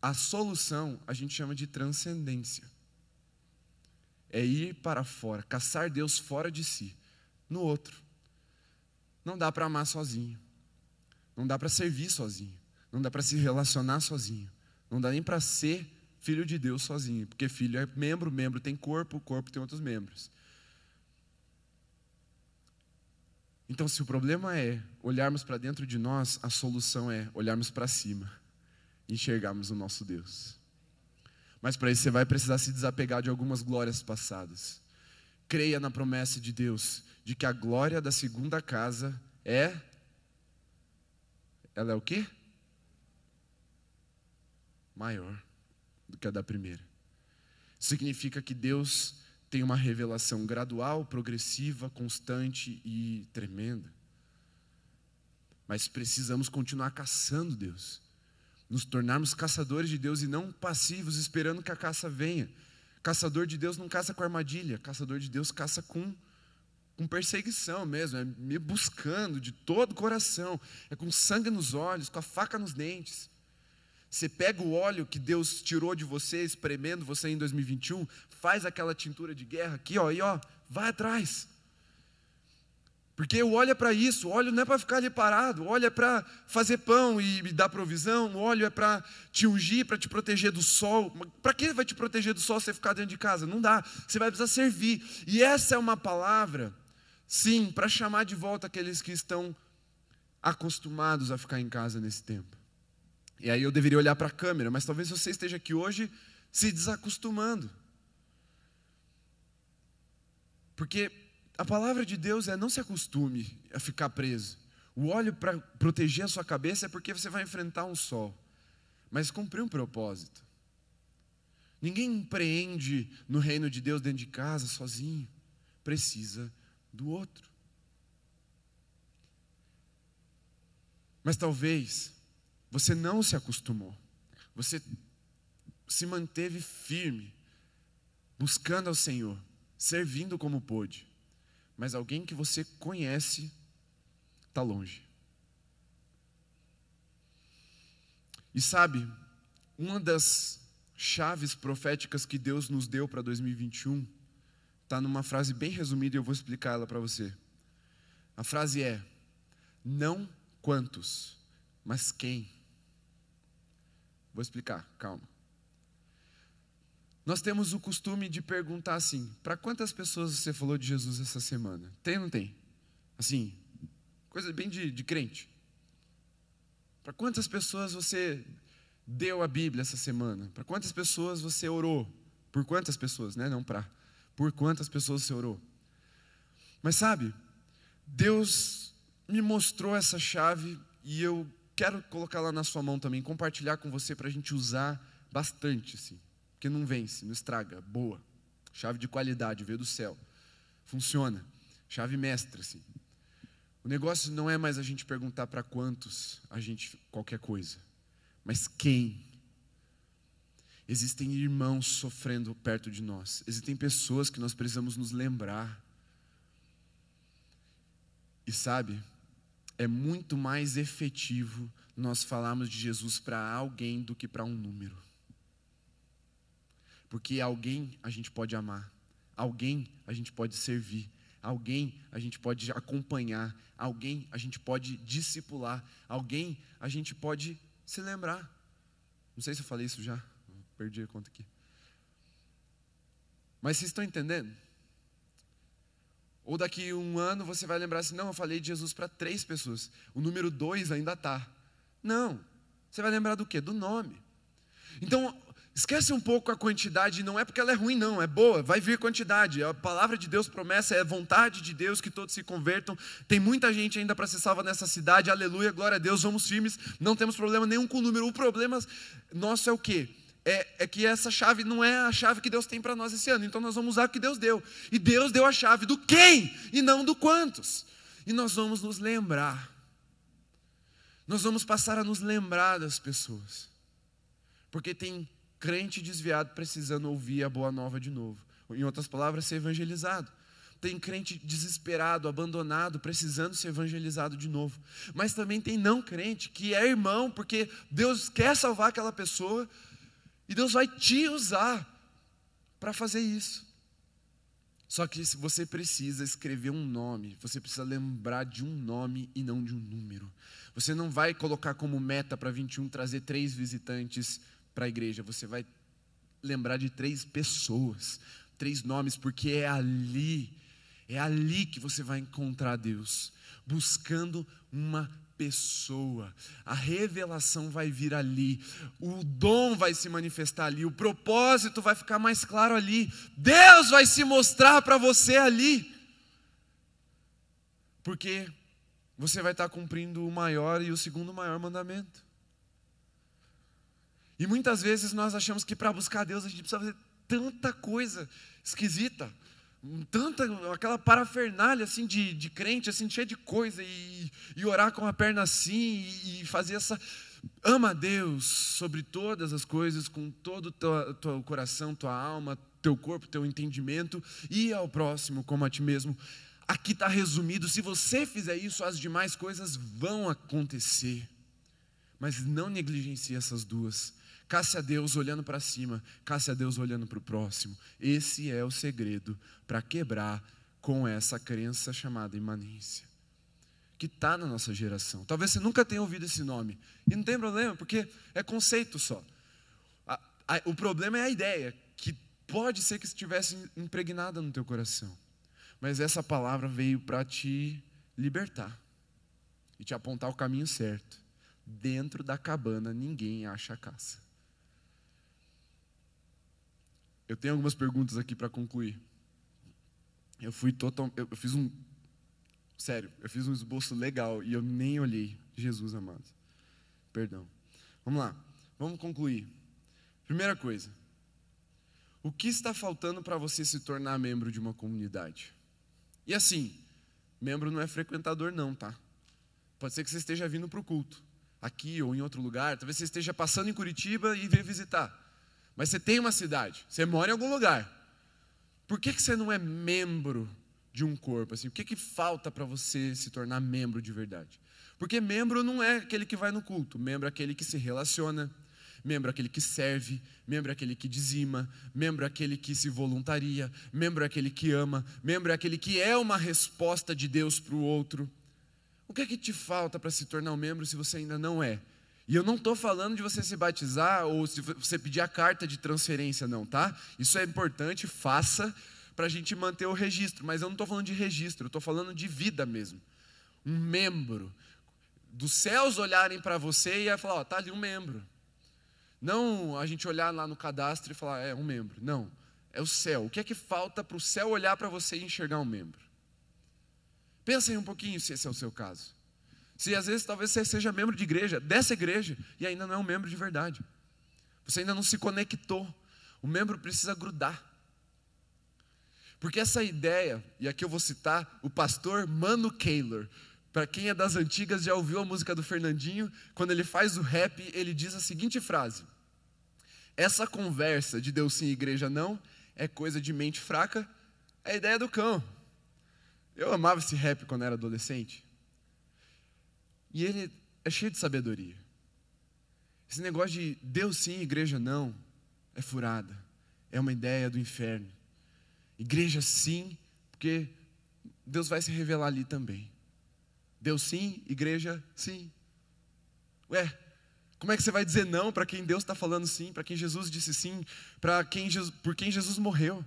a solução a gente chama de transcendência. É ir para fora, caçar Deus fora de si. no outro. Não dá para amar sozinho. Não dá para servir sozinho. Não dá para se relacionar sozinho. Não dá nem para ser filho de Deus sozinho, porque filho é membro, membro tem corpo, corpo tem outros membros. Então, se o problema é olharmos para dentro de nós, a solução é olharmos para cima e enxergarmos o nosso Deus. Mas para isso você vai precisar se desapegar de algumas glórias passadas. Creia na promessa de Deus de que a glória da segunda casa é ela é o quê? Maior do que a da primeira. Significa que Deus tem uma revelação gradual, progressiva, constante e tremenda. Mas precisamos continuar caçando Deus, nos tornarmos caçadores de Deus e não passivos esperando que a caça venha. Caçador de Deus não caça com armadilha, caçador de Deus caça com com perseguição mesmo, é me buscando de todo o coração, é com sangue nos olhos, com a faca nos dentes. Você pega o óleo que Deus tirou de você, espremendo você em 2021, faz aquela tintura de guerra aqui, ó, e ó, vai atrás. Porque o óleo é para isso, o óleo não é para ficar ali parado, o óleo é para fazer pão e dar provisão, o óleo é para te ungir, para te proteger do sol. Para que vai te proteger do sol se você ficar dentro de casa? Não dá, você vai precisar servir. E essa é uma palavra Sim, para chamar de volta aqueles que estão acostumados a ficar em casa nesse tempo. E aí eu deveria olhar para a câmera, mas talvez você esteja aqui hoje se desacostumando. Porque a palavra de Deus é não se acostume a ficar preso. O óleo para proteger a sua cabeça é porque você vai enfrentar um sol. Mas cumprir um propósito. Ninguém empreende no reino de Deus dentro de casa sozinho. Precisa do outro. Mas talvez você não se acostumou, você se manteve firme, buscando ao Senhor, servindo como pôde, mas alguém que você conhece está longe. E sabe, uma das chaves proféticas que Deus nos deu para 2021 está numa frase bem resumida e eu vou explicar ela para você. A frase é: não quantos, mas quem. Vou explicar, calma. Nós temos o costume de perguntar assim: para quantas pessoas você falou de Jesus essa semana? Tem ou não tem? Assim, coisa bem de, de crente. Para quantas pessoas você deu a Bíblia essa semana? Para quantas pessoas você orou? Por quantas pessoas, né? Não para por quantas pessoas você orou. Mas sabe, Deus me mostrou essa chave e eu quero colocá-la na sua mão também, compartilhar com você para a gente usar bastante, assim, porque não vence, não estraga, boa, chave de qualidade, veio do céu, funciona, chave mestra, assim. O negócio não é mais a gente perguntar para quantos a gente qualquer coisa, mas quem Existem irmãos sofrendo perto de nós. Existem pessoas que nós precisamos nos lembrar. E sabe, é muito mais efetivo nós falarmos de Jesus para alguém do que para um número. Porque alguém a gente pode amar, alguém a gente pode servir, alguém a gente pode acompanhar, alguém a gente pode discipular, alguém a gente pode se lembrar. Não sei se eu falei isso já. Perdi a conta aqui. Mas vocês estão entendendo? Ou daqui um ano você vai lembrar assim: não, eu falei de Jesus para três pessoas. O número dois ainda está. Não. Você vai lembrar do quê? Do nome. Então, esquece um pouco a quantidade, não é porque ela é ruim, não, é boa, vai vir quantidade. A palavra de Deus promessa, é vontade de Deus que todos se convertam. Tem muita gente ainda para ser salva nessa cidade, aleluia, glória a Deus, vamos firmes, não temos problema nenhum com o número. O problema nosso é o quê? É, é, que essa chave não é a chave que Deus tem para nós esse ano. Então nós vamos usar o que Deus deu. E Deus deu a chave do quem e não do quantos. E nós vamos nos lembrar. Nós vamos passar a nos lembrar das pessoas. Porque tem crente desviado precisando ouvir a boa nova de novo. Em outras palavras, ser evangelizado. Tem crente desesperado, abandonado, precisando ser evangelizado de novo. Mas também tem não crente que é irmão, porque Deus quer salvar aquela pessoa, e Deus vai te usar para fazer isso. Só que se você precisa escrever um nome, você precisa lembrar de um nome e não de um número. Você não vai colocar como meta para 21 trazer três visitantes para a igreja, você vai lembrar de três pessoas, três nomes, porque é ali, é ali que você vai encontrar Deus, buscando uma pessoa. A revelação vai vir ali, o dom vai se manifestar ali, o propósito vai ficar mais claro ali. Deus vai se mostrar para você ali. Porque você vai estar cumprindo o maior e o segundo maior mandamento. E muitas vezes nós achamos que para buscar Deus a gente precisa fazer tanta coisa esquisita tanta aquela parafernália assim de, de crente assim cheia de coisa e, e orar com a perna assim e, e fazer essa ama a Deus sobre todas as coisas com todo o teu, teu coração tua alma teu corpo teu entendimento e ao próximo como a ti mesmo. Aqui está resumido se você fizer isso as demais coisas vão acontecer. Mas não negligencie essas duas Casse a Deus olhando para cima, casse a Deus olhando para o próximo. Esse é o segredo para quebrar com essa crença chamada imanência, que está na nossa geração. Talvez você nunca tenha ouvido esse nome, e não tem problema, porque é conceito só. A, a, o problema é a ideia, que pode ser que estivesse impregnada no teu coração, mas essa palavra veio para te libertar e te apontar o caminho certo. Dentro da cabana ninguém acha a caça. Eu tenho algumas perguntas aqui para concluir. Eu fui total, eu fiz um sério, eu fiz um esboço legal e eu nem olhei. Jesus amado. Perdão. Vamos lá. Vamos concluir. Primeira coisa. O que está faltando para você se tornar membro de uma comunidade? E assim, membro não é frequentador não, tá? Pode ser que você esteja vindo para o culto, aqui ou em outro lugar, talvez você esteja passando em Curitiba e veio visitar. Mas você tem uma cidade, você mora em algum lugar. Por que, que você não é membro de um corpo? Assim, o que, que falta para você se tornar membro de verdade? Porque membro não é aquele que vai no culto, membro é aquele que se relaciona, membro é aquele que serve, membro é aquele que dizima, membro é aquele que se voluntaria, membro é aquele que ama, membro é aquele que é uma resposta de Deus para o outro. O que é que te falta para se tornar um membro se você ainda não é? E eu não estou falando de você se batizar ou se você pedir a carta de transferência, não, tá? Isso é importante, faça para a gente manter o registro. Mas eu não estou falando de registro, eu estou falando de vida mesmo. Um membro. Dos céus olharem para você e falar, ó, tá ali um membro. Não a gente olhar lá no cadastro e falar, é um membro. Não, é o céu. O que é que falta para o céu olhar para você e enxergar um membro? Pensa aí um pouquinho se esse é o seu caso. Se às vezes talvez você seja membro de igreja, dessa igreja, e ainda não é um membro de verdade. Você ainda não se conectou. O membro precisa grudar. Porque essa ideia, e aqui eu vou citar o pastor Mano Kaylor. Para quem é das antigas já ouviu a música do Fernandinho, quando ele faz o rap, ele diz a seguinte frase: Essa conversa de Deus sim, igreja não, é coisa de mente fraca, é a ideia do cão. Eu amava esse rap quando era adolescente. E ele é cheio de sabedoria. Esse negócio de Deus sim, igreja não, é furada. É uma ideia do inferno. Igreja sim, porque Deus vai se revelar ali também. Deus sim, igreja sim. Ué, como é que você vai dizer não para quem Deus está falando sim, para quem Jesus disse sim, para quem Jesus, por quem Jesus morreu?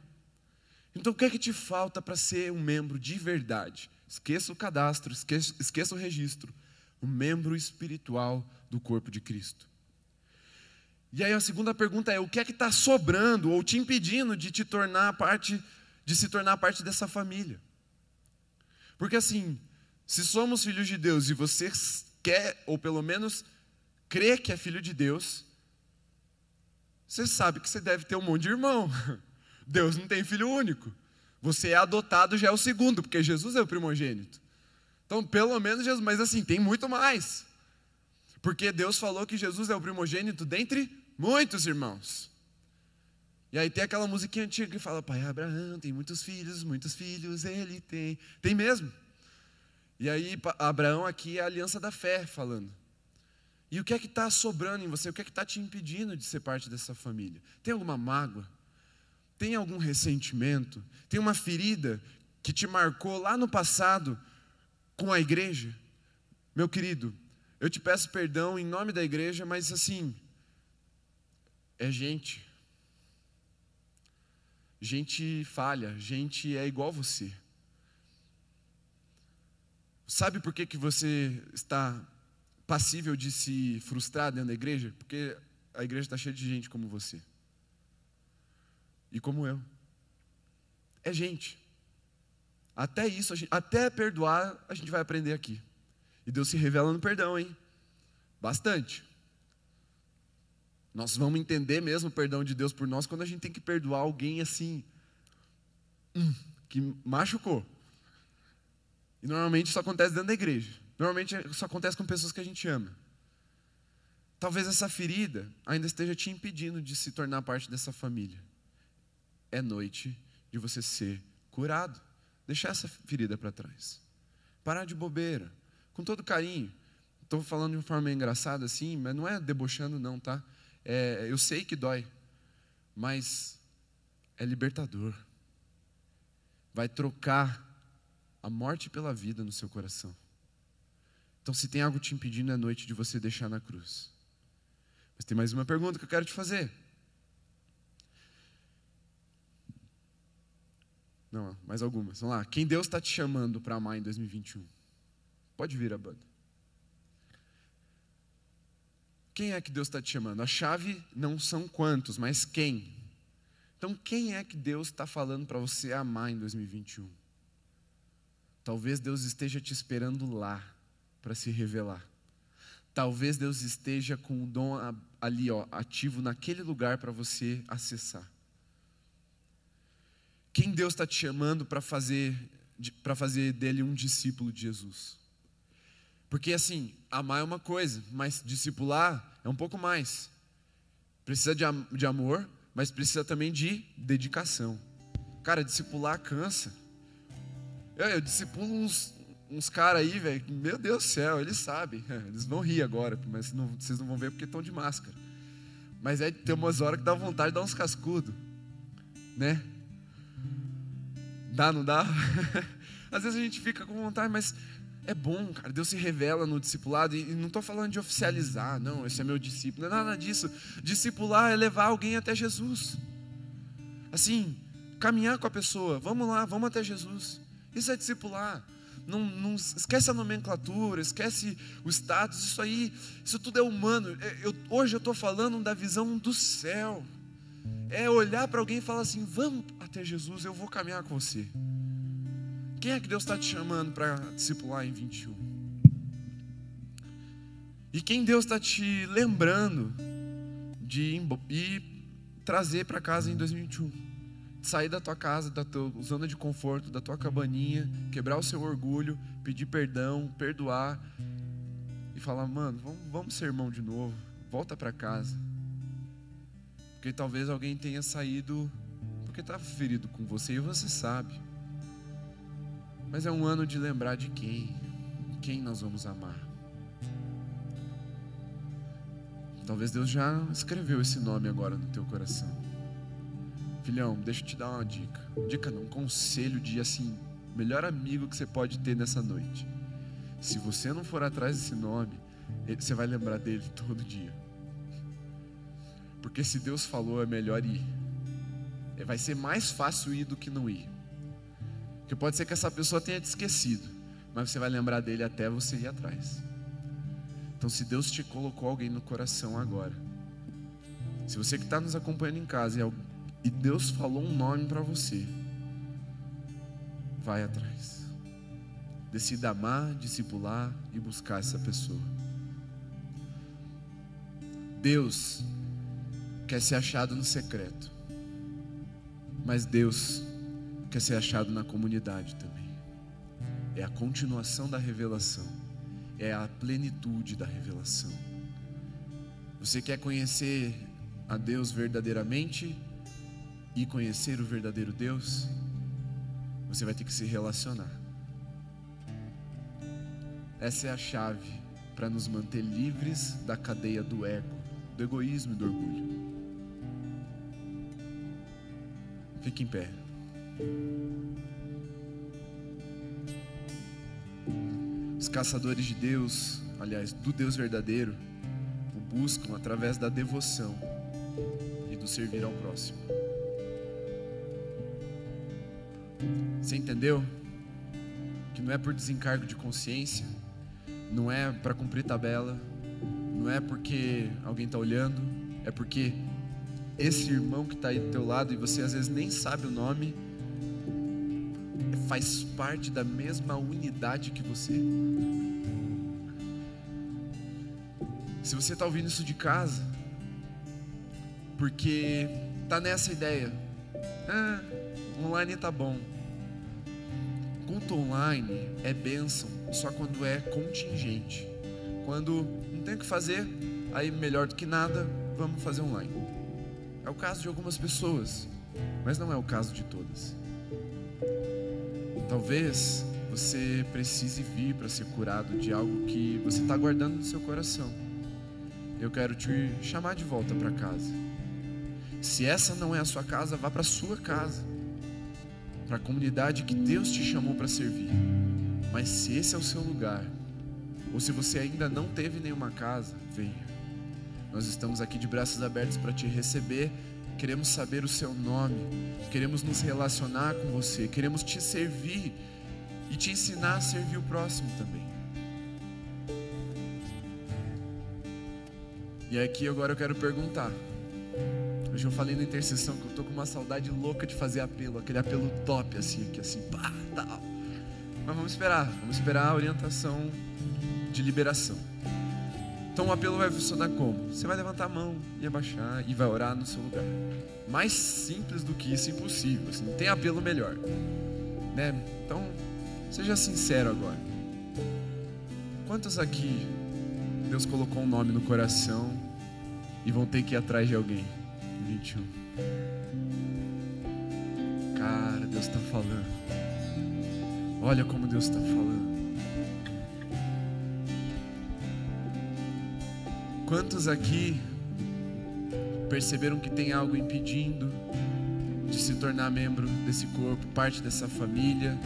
Então o que é que te falta para ser um membro de verdade? Esqueça o cadastro, esqueça, esqueça o registro um membro espiritual do corpo de Cristo. E aí a segunda pergunta é: o que é que está sobrando ou te impedindo de te tornar parte, de se tornar parte dessa família? Porque assim, se somos filhos de Deus e você quer, ou pelo menos crê que é filho de Deus, você sabe que você deve ter um monte de irmão. [laughs] Deus não tem filho único. Você é adotado, já é o segundo, porque Jesus é o primogênito. Então, pelo menos Jesus, mas assim, tem muito mais. Porque Deus falou que Jesus é o primogênito dentre muitos irmãos. E aí tem aquela musiquinha antiga que fala: Pai Abraão tem muitos filhos, muitos filhos ele tem. Tem mesmo. E aí, Abraão aqui é a aliança da fé falando. E o que é que está sobrando em você? O que é que está te impedindo de ser parte dessa família? Tem alguma mágoa? Tem algum ressentimento? Tem uma ferida que te marcou lá no passado com a igreja? Meu querido, eu te peço perdão em nome da igreja, mas assim, é gente. Gente falha, gente é igual você. Sabe por que, que você está passível de se frustrar dentro da igreja? Porque a igreja está cheia de gente como você. E como eu. É gente. Até isso, gente, até perdoar, a gente vai aprender aqui. E Deus se revela no perdão, hein? Bastante. Nós vamos entender mesmo o perdão de Deus por nós quando a gente tem que perdoar alguém assim, hum, que machucou. E normalmente isso acontece dentro da igreja. Normalmente isso acontece com pessoas que a gente ama. Talvez essa ferida ainda esteja te impedindo de se tornar parte dessa família. É noite de você ser curado. Deixar essa ferida para trás. Parar de bobeira. Com todo carinho. Estou falando de uma forma engraçada assim, mas não é debochando, não, tá? É, eu sei que dói, mas é libertador. Vai trocar a morte pela vida no seu coração. Então, se tem algo te impedindo, é noite de você deixar na cruz. Mas tem mais uma pergunta que eu quero te fazer. Não, mais algumas. Vamos lá. Quem Deus está te chamando para amar em 2021? Pode vir a banda. Quem é que Deus está te chamando? A chave não são quantos, mas quem. Então, quem é que Deus está falando para você amar em 2021? Talvez Deus esteja te esperando lá para se revelar. Talvez Deus esteja com o dom ali, ó, ativo naquele lugar para você acessar. Quem Deus está te chamando para fazer, para fazer dele um discípulo de Jesus? Porque assim, amar é uma coisa, mas discipular é um pouco mais. Precisa de, de amor, mas precisa também de dedicação. Cara, discipular cansa. Eu, eu discipulo uns, uns caras aí, velho, meu Deus do céu, eles sabem. [laughs] Eles vão rir agora, mas não, vocês não vão ver porque estão de máscara. Mas é tem umas horas que dá vontade de dar uns cascudos, né? Dá, não dá? [laughs] Às vezes a gente fica com vontade, mas é bom, cara. Deus se revela no discipulado. E não estou falando de oficializar, não, esse é meu discípulo. Não é nada disso. Discipular é levar alguém até Jesus. Assim, caminhar com a pessoa. Vamos lá, vamos até Jesus. Isso é discipular. Não, não, esquece a nomenclatura, esquece o status, isso aí, isso tudo é humano. É, eu, hoje eu estou falando da visão do céu. É olhar para alguém e falar assim: vamos até Jesus, eu vou caminhar com você. Quem é que Deus está te chamando para discipular em 21? E quem Deus está te lembrando de ir trazer para casa em 2021? Sair da tua casa, da tua zona de conforto, da tua cabaninha, quebrar o seu orgulho, pedir perdão, perdoar e falar: mano, vamos, vamos ser irmão de novo, volta para casa. Porque talvez alguém tenha saído porque está ferido com você e você sabe. Mas é um ano de lembrar de quem, quem nós vamos amar. Talvez Deus já escreveu esse nome agora no teu coração. Filhão, deixa eu te dar uma dica. Dica não, um conselho de assim, melhor amigo que você pode ter nessa noite. Se você não for atrás desse nome, você vai lembrar dele todo dia. Porque se Deus falou, é melhor ir. Vai ser mais fácil ir do que não ir. Porque pode ser que essa pessoa tenha te esquecido, mas você vai lembrar dele até você ir atrás. Então, se Deus te colocou alguém no coração agora, se você que está nos acompanhando em casa e Deus falou um nome para você, vai atrás. Decida amar, discipular e buscar essa pessoa. Deus quer ser achado no secreto, mas Deus quer ser achado na comunidade também. É a continuação da revelação, é a plenitude da revelação. Você quer conhecer a Deus verdadeiramente e conhecer o verdadeiro Deus? Você vai ter que se relacionar. Essa é a chave para nos manter livres da cadeia do ego, do egoísmo e do orgulho. Fique em pé. Os caçadores de Deus, aliás, do Deus verdadeiro, o buscam através da devoção e do servir ao próximo. Você entendeu? Que não é por desencargo de consciência, não é para cumprir tabela, não é porque alguém está olhando, é porque esse irmão que está aí do teu lado e você às vezes nem sabe o nome, faz parte da mesma unidade que você. Se você está ouvindo isso de casa, porque tá nessa ideia, ah, online tá bom. Culto online é bênção só quando é contingente. Quando não tem o que fazer, aí melhor do que nada, vamos fazer online. É o caso de algumas pessoas, mas não é o caso de todas. Talvez você precise vir para ser curado de algo que você está guardando no seu coração. Eu quero te chamar de volta para casa. Se essa não é a sua casa, vá para a sua casa, para a comunidade que Deus te chamou para servir. Mas se esse é o seu lugar, ou se você ainda não teve nenhuma casa, venha. Nós estamos aqui de braços abertos para te receber queremos saber o seu nome, queremos nos relacionar com você, queremos te servir e te ensinar a servir o próximo também. E aqui agora eu quero perguntar. Hoje eu falei na intercessão que eu tô com uma saudade louca de fazer apelo, aquele apelo top assim, aqui assim, pá, tal. Mas vamos esperar, vamos esperar a orientação de liberação. Então o apelo vai funcionar como? Você vai levantar a mão e abaixar e vai orar no seu lugar. Mais simples do que isso, impossível. Assim, não tem apelo melhor. Né? Então, seja sincero agora. Quantos aqui Deus colocou um nome no coração e vão ter que ir atrás de alguém? 21. Cara, Deus está falando. Olha como Deus está falando. Quantos aqui perceberam que tem algo impedindo de se tornar membro desse corpo, parte dessa família,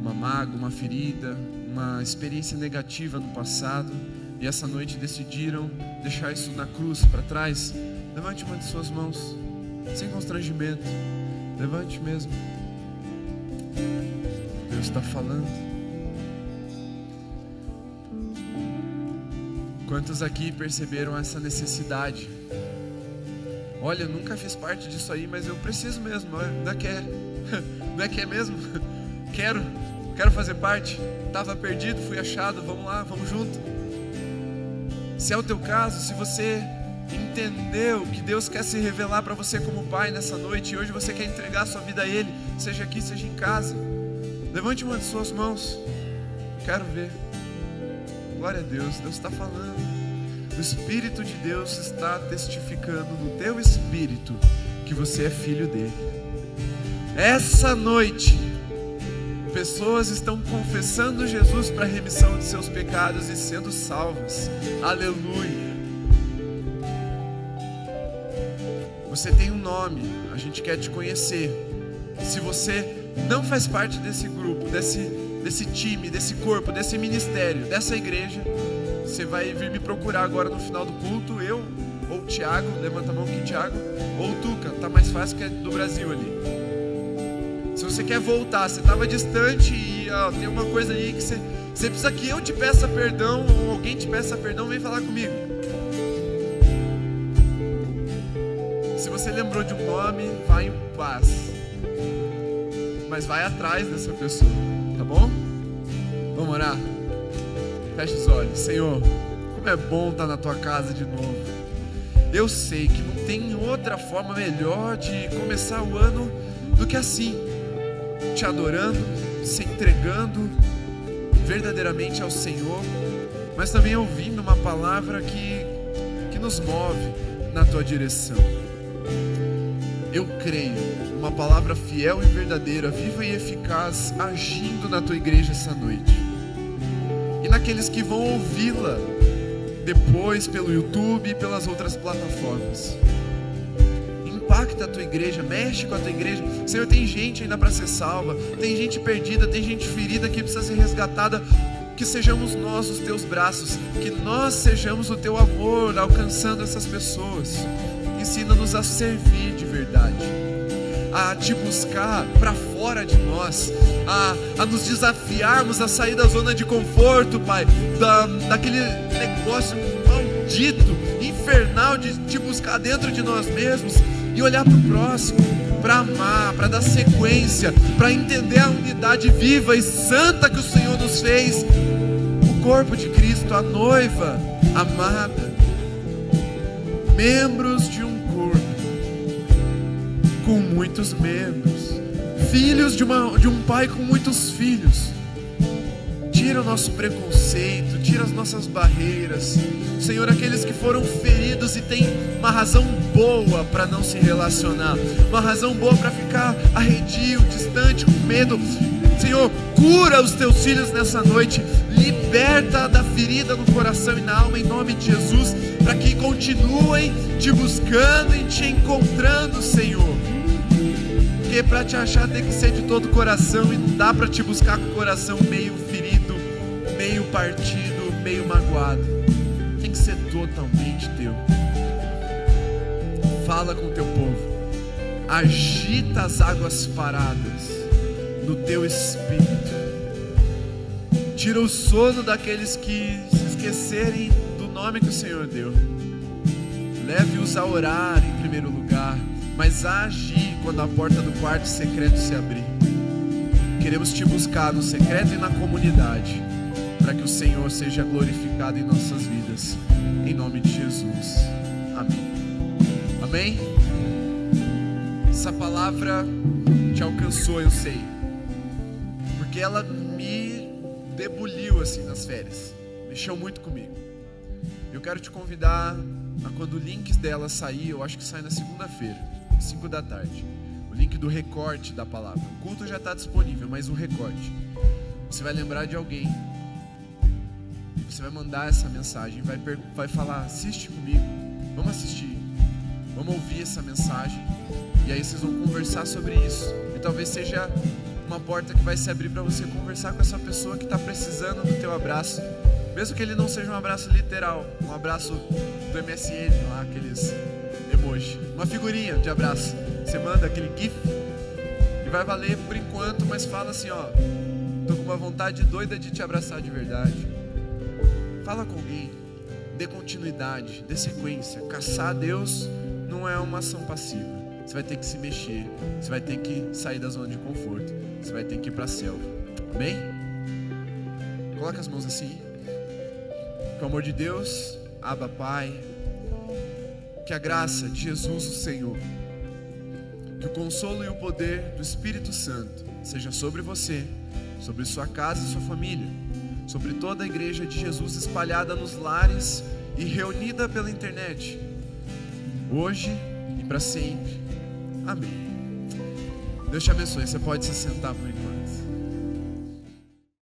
uma mágoa, uma ferida, uma experiência negativa no passado e essa noite decidiram deixar isso na cruz para trás? Levante uma de suas mãos, sem constrangimento, levante mesmo. Deus está falando. Quantos aqui perceberam essa necessidade? Olha, eu nunca fiz parte disso aí, mas eu preciso mesmo. Não é que é, [laughs] não é, que é mesmo? [laughs] Quero, quero fazer parte. Estava perdido, fui achado. Vamos lá, vamos junto. Se é o teu caso, se você entendeu que Deus quer se revelar para você como Pai nessa noite e hoje você quer entregar sua vida a Ele, seja aqui, seja em casa, levante uma de suas mãos. Quero ver. Glória a Deus, Deus está falando. O Espírito de Deus está testificando no teu espírito que você é filho dele. Essa noite, pessoas estão confessando Jesus para a remissão de seus pecados e sendo salvas. Aleluia. Você tem um nome, a gente quer te conhecer. Se você não faz parte desse grupo, desse desse time, desse corpo, desse ministério, dessa igreja, você vai vir me procurar agora no final do culto, eu ou Tiago, levanta a mão aqui, Tiago, ou Tuca, tá mais fácil que é do Brasil ali. Se você quer voltar, você estava distante e ó, tem uma coisa aí que você, você precisa que eu te peça perdão ou alguém te peça perdão, vem falar comigo. Se você lembrou de um nome, vai em paz. Mas vai atrás dessa pessoa tá bom? Orar? Feche os olhos. Senhor, como é bom estar na tua casa de novo. Eu sei que não tem outra forma melhor de começar o ano do que assim, te adorando, se entregando verdadeiramente ao Senhor, mas também ouvindo uma palavra que, que nos move na tua direção. Eu creio uma palavra fiel e verdadeira, viva e eficaz, agindo na tua igreja essa noite. Naqueles que vão ouvi-la depois pelo YouTube e pelas outras plataformas. impacta a tua igreja, mexe com a tua igreja. Senhor, tem gente ainda para ser salva, tem gente perdida, tem gente ferida que precisa ser resgatada. Que sejamos nós os teus braços, que nós sejamos o teu amor alcançando essas pessoas. Ensina-nos a servir de verdade, a te buscar para fora de nós, a, a nos desafiarmos a sair da zona de conforto, Pai, da, daquele negócio maldito, infernal de te buscar dentro de nós mesmos e olhar para o próximo, para amar, para dar sequência, para entender a unidade viva e santa que o Senhor nos fez, o corpo de Cristo, a noiva amada, membros de um corpo com muitos membros, filhos de, uma, de um pai com muitos filhos. Tira o nosso preconceito, tira as nossas barreiras. Senhor, aqueles que foram feridos e têm uma razão boa para não se relacionar, uma razão boa para ficar arredio, distante, com medo. Senhor, cura os teus filhos nessa noite, liberta da ferida no coração e na alma, em nome de Jesus, para que continuem te buscando e te encontrando, Senhor. Porque para te achar tem que ser de todo coração e não dá para te buscar com o coração meio ferido, meio partido, meio magoado. Tem que ser totalmente teu. Fala com teu povo. Agita as águas paradas no teu espírito. Tira o sono daqueles que se esquecerem do nome que o Senhor deu. Leve-os a orar em primeiro lugar, mas a agir quando a porta do quarto secreto se abrir. Queremos te buscar no secreto e na comunidade, para que o Senhor seja glorificado em nossas vidas. Em nome de Jesus. Amém. Amém? Essa palavra te alcançou, eu sei porque ela me debuliu assim nas férias, mexeu muito comigo. Eu quero te convidar a quando o link dela sair, eu acho que sai na segunda-feira, 5 da tarde. O link do recorte da palavra. O culto já está disponível, mas o recorte. Você vai lembrar de alguém. Você vai mandar essa mensagem, vai, vai falar: assiste comigo, vamos assistir, vamos ouvir essa mensagem. E aí vocês vão conversar sobre isso. E talvez seja uma porta que vai se abrir para você conversar com essa pessoa que está precisando do teu abraço, mesmo que ele não seja um abraço literal, um abraço do MSN, lá aqueles emoji, uma figurinha de abraço. Você manda aquele gif e vai valer por enquanto, mas fala assim, ó, tô com uma vontade doida de te abraçar de verdade. Fala com alguém, dê continuidade, dê sequência. Caçar Deus não é uma ação passiva. Você vai ter que se mexer, você vai ter que sair da zona de conforto. Você vai ter que ir para a selva. Amém? Coloca as mãos assim. Com o amor de Deus, Abba Pai. Que a graça de Jesus, o Senhor, que o consolo e o poder do Espírito Santo seja sobre você, sobre sua casa e sua família, sobre toda a igreja de Jesus espalhada nos lares e reunida pela internet, hoje e para sempre. Amém. Deus te abençoe. Você pode se sentar por.